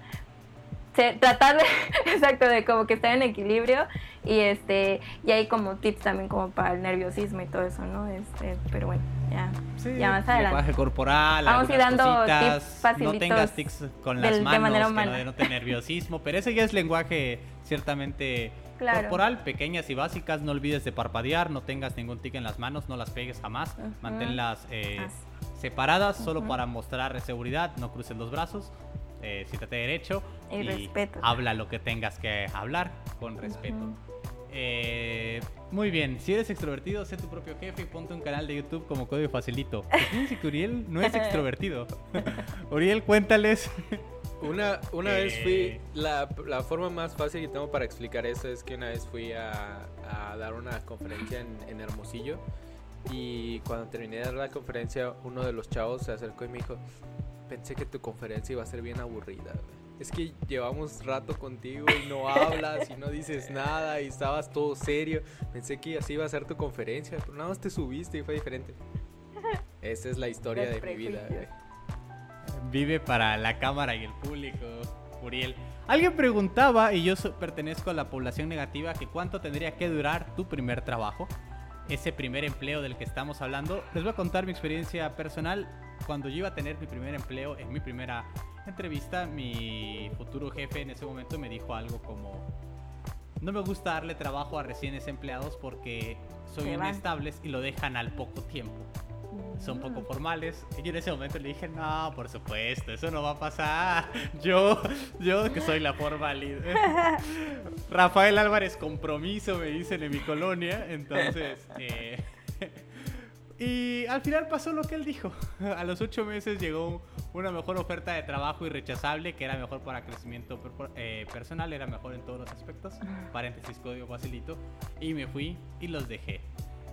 Speaker 3: tratar de, exacto, de como que estar en equilibrio y este, y hay como tips también como para el nerviosismo y todo eso, ¿no? Este, pero bueno, ya, ya más adelante.
Speaker 1: Lenguaje corporal, Vamos a ir dando tips No tengas tics con las manos, de manera humana. que no te nerviosismo, pero ese ya es lenguaje ciertamente corporal, pequeñas y básicas, no olvides de parpadear, no tengas ningún tic en las manos, no las pegues jamás, manténlas eh, separadas solo para mostrar seguridad, no cruces los brazos, eh, siéntate derecho
Speaker 3: y,
Speaker 1: habla lo que tengas que hablar con respeto. Eh, muy bien, si eres extrovertido, sé tu propio jefe y ponte un canal de YouTube como código facilito. Fíjense que Uriel no es extrovertido. Uriel, cuéntales.
Speaker 2: Una, una vez fui, eh. la, la, forma más fácil que tengo para explicar eso es que una vez fui a, a dar una conferencia en, en Hermosillo y cuando terminé de dar la conferencia, uno de los chavos se acercó y me dijo, pensé que tu conferencia iba a ser bien aburrida. Es que llevamos rato contigo y no hablas y no dices nada y estabas todo serio. Pensé que así iba a ser tu conferencia, pero nada más te subiste y fue diferente. Esa es la historia de mi vida.
Speaker 1: Vive para la cámara y el público, Uriel. Alguien preguntaba, y yo pertenezco a la población negativa, que cuánto tendría que durar tu primer trabajo ese primer empleo del que estamos hablando. Les voy a contar mi experiencia personal. Cuando yo iba a tener mi primer empleo, en mi primera entrevista, mi futuro jefe en ese momento me dijo algo como, no me gusta darle trabajo a recién empleados porque son inestables y lo dejan al poco tiempo son poco formales. Y yo en ese momento le dije, no, por supuesto, eso no va a pasar. Yo, yo que soy la formalidad. Rafael Álvarez compromiso, me dicen en mi colonia. Entonces, eh, y al final pasó lo que él dijo. A los ocho meses llegó una mejor oferta de trabajo irrechazable, que era mejor para crecimiento eh, personal, era mejor en todos los aspectos. Paréntesis, código facilito. Y me fui y los dejé.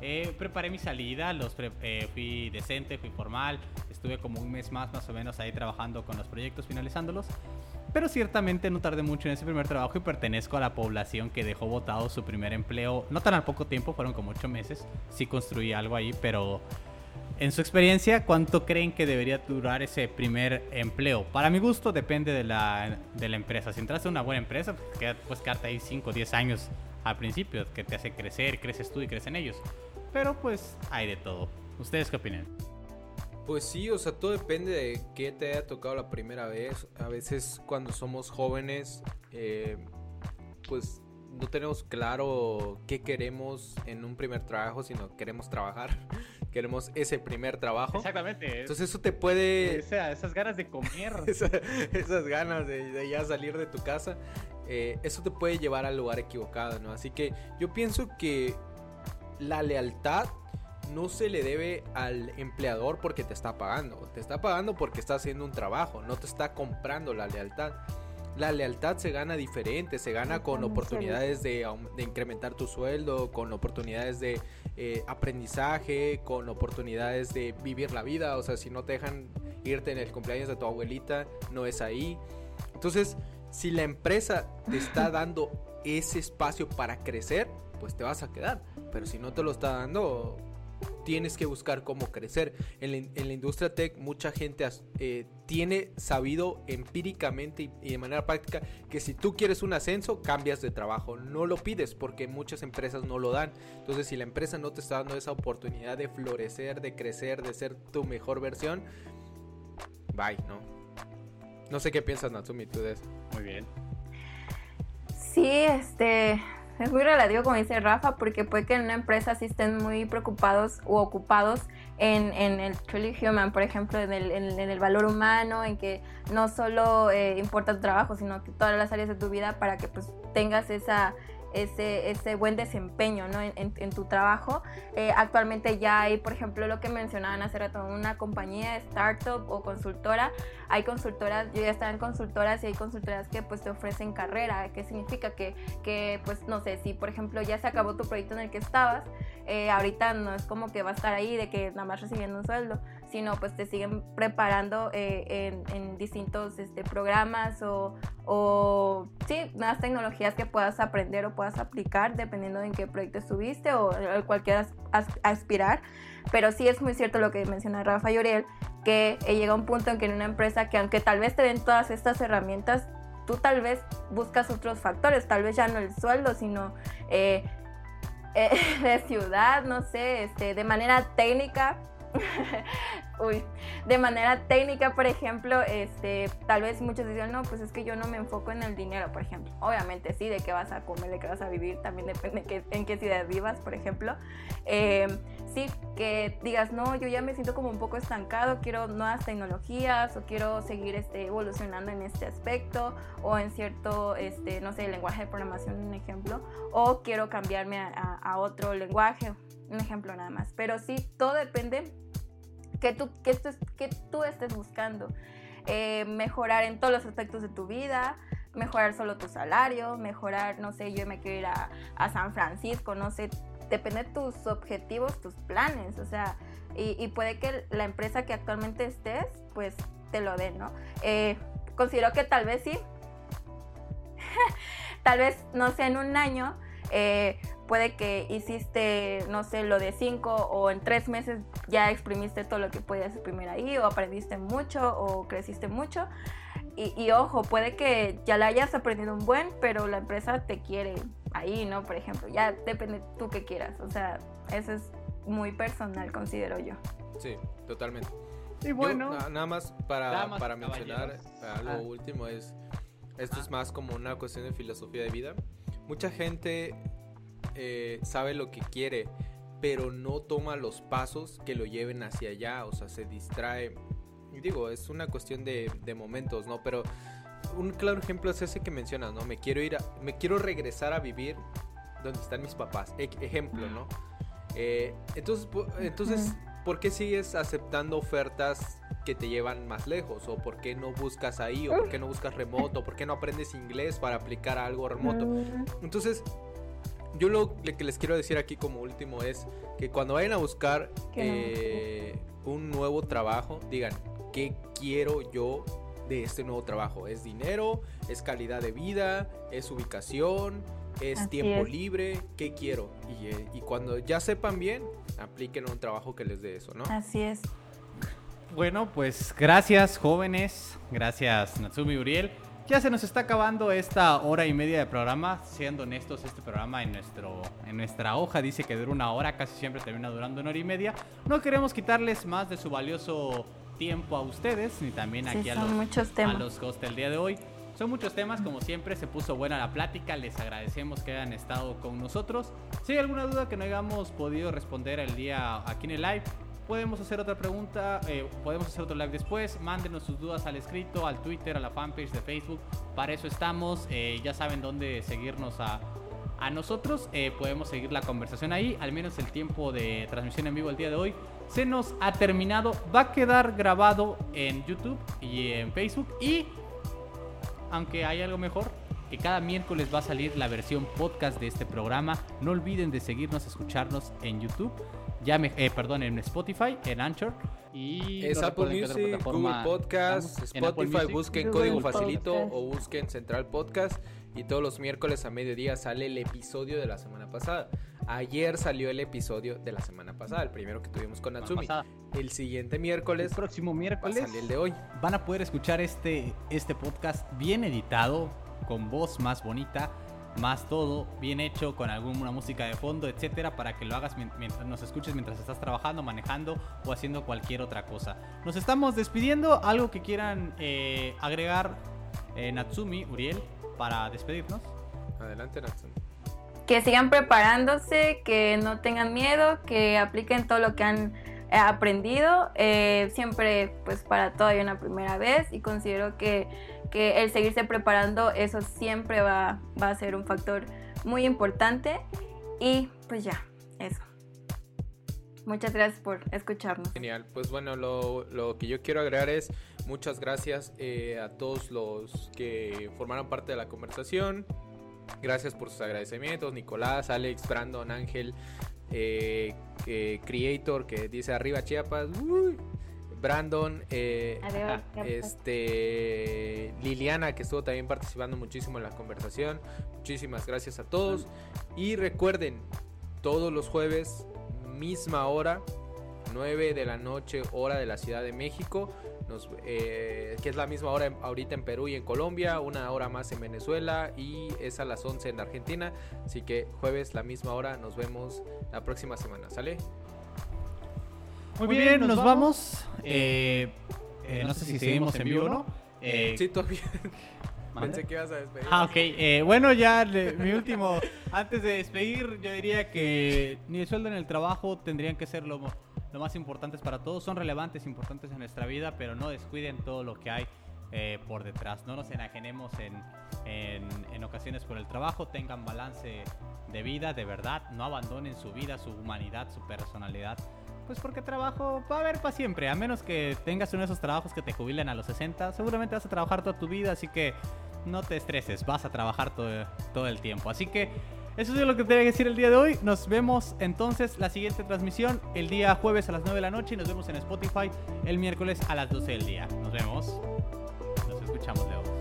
Speaker 1: Eh, preparé mi salida, los eh, fui decente, fui formal, estuve como un mes más más o menos ahí trabajando con los proyectos, finalizándolos. Pero ciertamente no tardé mucho en ese primer trabajo y pertenezco a la población que dejó votado su primer empleo, no tan al poco tiempo, fueron como ocho meses, sí construí algo ahí, pero en su experiencia, ¿cuánto creen que debería durar ese primer empleo? Para mi gusto depende de la, de la empresa. Si entraste a una buena empresa, pues, pues quedarte ahí 5 o 10 años al principio, que te hace crecer, creces tú y crecen ellos. Pero pues hay de todo. ¿Ustedes qué opinan?
Speaker 2: Pues sí, o sea, todo depende de qué te haya tocado la primera vez. A veces cuando somos jóvenes, eh, pues no tenemos claro qué queremos en un primer trabajo, sino queremos trabajar. queremos ese primer trabajo.
Speaker 1: Exactamente.
Speaker 2: Entonces eso te puede...
Speaker 1: esas ganas de comer.
Speaker 2: esas ganas de, ya salir de tu casa. Eh, eso te puede llevar al lugar equivocado, ¿no? Así que yo pienso que la lealtad no se le debe al empleador porque te está pagando. Te está pagando porque está haciendo un trabajo, no te está comprando la lealtad. La lealtad se gana diferente, se gana con oportunidades de, incrementar tu sueldo, con oportunidades de eh, aprendizaje, con oportunidades de vivir la vida. O sea, si no te dejan irte en el cumpleaños de tu abuelita, no es ahí. Entonces, si la empresa te está dando ese espacio para crecer, pues te vas a quedar. Pero si no te lo está dando, tienes que buscar cómo crecer. En la, industria tech mucha gente eh, tiene sabido empíricamente y, de manera práctica que si tú quieres un ascenso, cambias de trabajo. No lo pides porque muchas empresas no lo dan. Entonces si la empresa no te está dando esa oportunidad de florecer, de crecer, de ser tu mejor versión, bye, ¿no? No sé qué piensas Natsumi tú de eso.
Speaker 1: Muy bien.
Speaker 3: Sí, este, es muy relativo como dice Rafa, porque puede que en una empresa sí estén muy preocupados o ocupados en, en el truly human, por ejemplo, en el, en, el, valor humano, en que no solo eh, importa tu trabajo, sino que todas las áreas de tu vida para que pues tengas esa ese, ese buen desempeño ¿no? en, en, tu trabajo. Eh, actualmente ya hay, por ejemplo, lo que mencionaban hace rato, una compañía, startup o consultora. Hay consultoras, yo ya estaba en consultoras y hay consultoras que pues te ofrecen carrera. ¿Qué significa? Que, que pues no sé, si por ejemplo ya se acabó tu proyecto en el que estabas, eh, ahorita no es como que va a estar ahí de que nada más recibiendo un sueldo, sino pues te siguen preparando eh, en, distintos este, programas o, o, sí, nuevas tecnologías que puedas aprender o puedas aplicar dependiendo de en qué proyecto estuviste o al cual quieras aspirar. Pero sí es muy cierto lo que menciona Rafa y que llega un punto en que en una empresa que aunque tal vez te den todas estas herramientas, tú tal vez buscas otros factores, tal vez ya no el sueldo, sino eh, eh, de ciudad, no sé, este, de manera técnica Uy, de manera técnica, por ejemplo, este, tal vez muchos dicen, no, pues es que yo no me enfoco en el dinero, por ejemplo. Obviamente sí, de qué vas a comer, de qué vas a vivir, también depende de en qué ciudad vivas, por ejemplo. Em, sí, que digas, no, yo ya me siento como un poco estancado, quiero nuevas tecnologías o quiero seguir este, evolucionando en este aspecto o en cierto, este, no sé, lenguaje de programación, un ejemplo, o quiero cambiarme a, a otro lenguaje, un ejemplo nada más. Pero sí, todo depende que tú, que que tú estés buscando. Eh, mejorar en todos los aspectos de tu vida, mejorar solo tu salario, mejorar, no sé, yo me quiero ir a, a San Francisco, no sé, depende de tus objetivos, tus planes, o sea, y, puede que la empresa que actualmente estés, pues te lo dé, ¿no? Eh, considero que tal vez sí, tal vez, no sé, en un año eh, puede que hiciste, no sé, lo de cinco o en tres meses ya exprimiste todo lo que podías exprimir ahí o aprendiste mucho o creciste mucho. Y, ojo, puede que ya la hayas aprendido un buen, pero la empresa te quiere ahí, ¿no? Por ejemplo, ya depende tú que quieras. O sea, eso es muy personal, considero yo.
Speaker 2: Sí, totalmente.
Speaker 1: Y bueno,
Speaker 2: nada más para, para mencionar algo ah. último es, esto es más como una cuestión de filosofía de vida. Mucha gente eh, sabe lo que quiere, pero no toma los pasos que lo lleven hacia allá, o sea, se distrae. Digo, es una cuestión de, momentos, ¿no? Pero un claro ejemplo es ese que mencionas, ¿no? Me quiero ir a, me quiero regresar a vivir donde están mis papás. ejemplo, ¿no? Eh, entonces, entonces, ¿por qué sigues aceptando ofertas que te llevan más lejos? ¿O por qué no buscas ahí? ¿O por qué no buscas remoto? ¿Por qué no aprendes inglés para aplicar a algo remoto? Entonces, yo lo que les quiero decir aquí como último es que cuando vayan a buscar eh, un nuevo trabajo, digan, ¿qué quiero yo de este nuevo trabajo? ¿Es dinero? ¿Es calidad de vida? ¿Es ubicación? ¿Es tiempo libre? ¿Qué quiero? Y, eh, y, cuando ya sepan bien, apliquen un trabajo que les dé eso, ¿no?
Speaker 3: Así es.
Speaker 1: Bueno, pues gracias jóvenes, gracias Natsumi Uriel. Ya se nos está acabando esta hora y media de programa. Siendo honestos, este programa en, nuestro, en nuestra hoja dice que dura una hora, casi siempre termina durando una hora y media. No queremos quitarles más de su valioso tiempo a ustedes, ni también aquí a, los, a los hosts del día de hoy. Son muchos temas, como siempre, se puso buena la plática, les agradecemos que hayan estado con nosotros. Si hay alguna duda que no hayamos podido responder el día aquí en el live, podemos hacer otra pregunta, eh, podemos hacer otro live después. Mándenos sus dudas al escrito, al Twitter, a la fanpage de Facebook. Para eso estamos. Eh, ya saben dónde seguirnos a, a nosotros. Eh, podemos seguir la conversación ahí. Al menos el tiempo de transmisión en vivo el día de hoy se nos ha terminado. Va a quedar grabado en YouTube y en Facebook. Y aunque hay algo mejor, que cada miércoles va a salir la versión podcast de este programa. No olviden de seguirnos, escucharnos en YouTube ya me, eh, perdón, en Spotify, en Anchor.
Speaker 2: Y es Apple Music, Google Podcast, Spotify, busquen Código Facilito o busquen Central Podcast. Y todos los miércoles a mediodía sale el episodio de la semana pasada. Ayer salió el episodio de la semana pasada, el primero que tuvimos con Natsumi. El siguiente miércoles,
Speaker 1: el próximo miércoles,
Speaker 2: va el de hoy.
Speaker 1: Van a poder escuchar este, este podcast bien editado, con voz más bonita, más todo, bien hecho, con alguna música de fondo, etcétera, para que lo hagas mientras nos escuches mientras estás trabajando, manejando o haciendo cualquier otra cosa. Nos estamos despidiendo. Algo que quieran eh, agregar, eh, Natsumi, Uriel, para despedirnos.
Speaker 2: Adelante, Natsumi
Speaker 3: que sigan preparándose, que no tengan miedo, que apliquen todo lo que han eh, aprendido. Eh, siempre, pues para hay una primera vez y considero que, que el seguirse preparando, eso siempre va, va, a ser un factor muy importante. Y pues ya, eso. Muchas gracias por escucharnos.
Speaker 2: Genial, pues bueno, lo, lo que yo quiero agregar es muchas gracias eh, a todos los que formaron parte de la conversación. Gracias por sus agradecimientos, Nicolás, Alex, Brandon, Ángel, eh, Creator, que dice arriba Chiapas. Brandon, eh, este, Liliana, que estuvo también participando muchísimo en la conversación. Muchísimas gracias a todos. Y recuerden, todos los jueves, misma hora, 9 de la noche, hora de la Ciudad de México. Eh, que es la misma hora ahorita en Perú y en Colombia, una hora más en Venezuela y es a las 11 en Argentina. Así que jueves la misma hora, nos vemos la próxima semana, ¿sale?
Speaker 1: Muy bien, nos, vamos. Eh, eh, no sé si seguimos en vivo o no.
Speaker 2: sí, todavía. Pensé que ibas a despedir.
Speaker 1: Ah, ok. bueno, ya mi último. Antes de despedir, yo diría que ni el sueldo en el trabajo tendrían que ser lo lo más importantes para todos. Son relevantes, importantes en nuestra vida, pero no descuiden todo lo que hay eh, por detrás. No nos enajenemos en, en, ocasiones por el trabajo. Tengan balance de vida, de verdad. No abandonen su vida, su humanidad, su personalidad. Pues porque trabajo va a haber para siempre. A menos que tengas uno de esos trabajos que te jubilen a los 60, seguramente vas a trabajar toda tu vida. Así que no te estreses, vas a trabajar todo, el tiempo. Así que eso es lo que tenía que decir el día de hoy. Nos vemos entonces la siguiente transmisión el día jueves a las 9 de la noche y nos vemos en Spotify el miércoles a las 12 del día. Nos vemos. Nos escuchamos, Leo.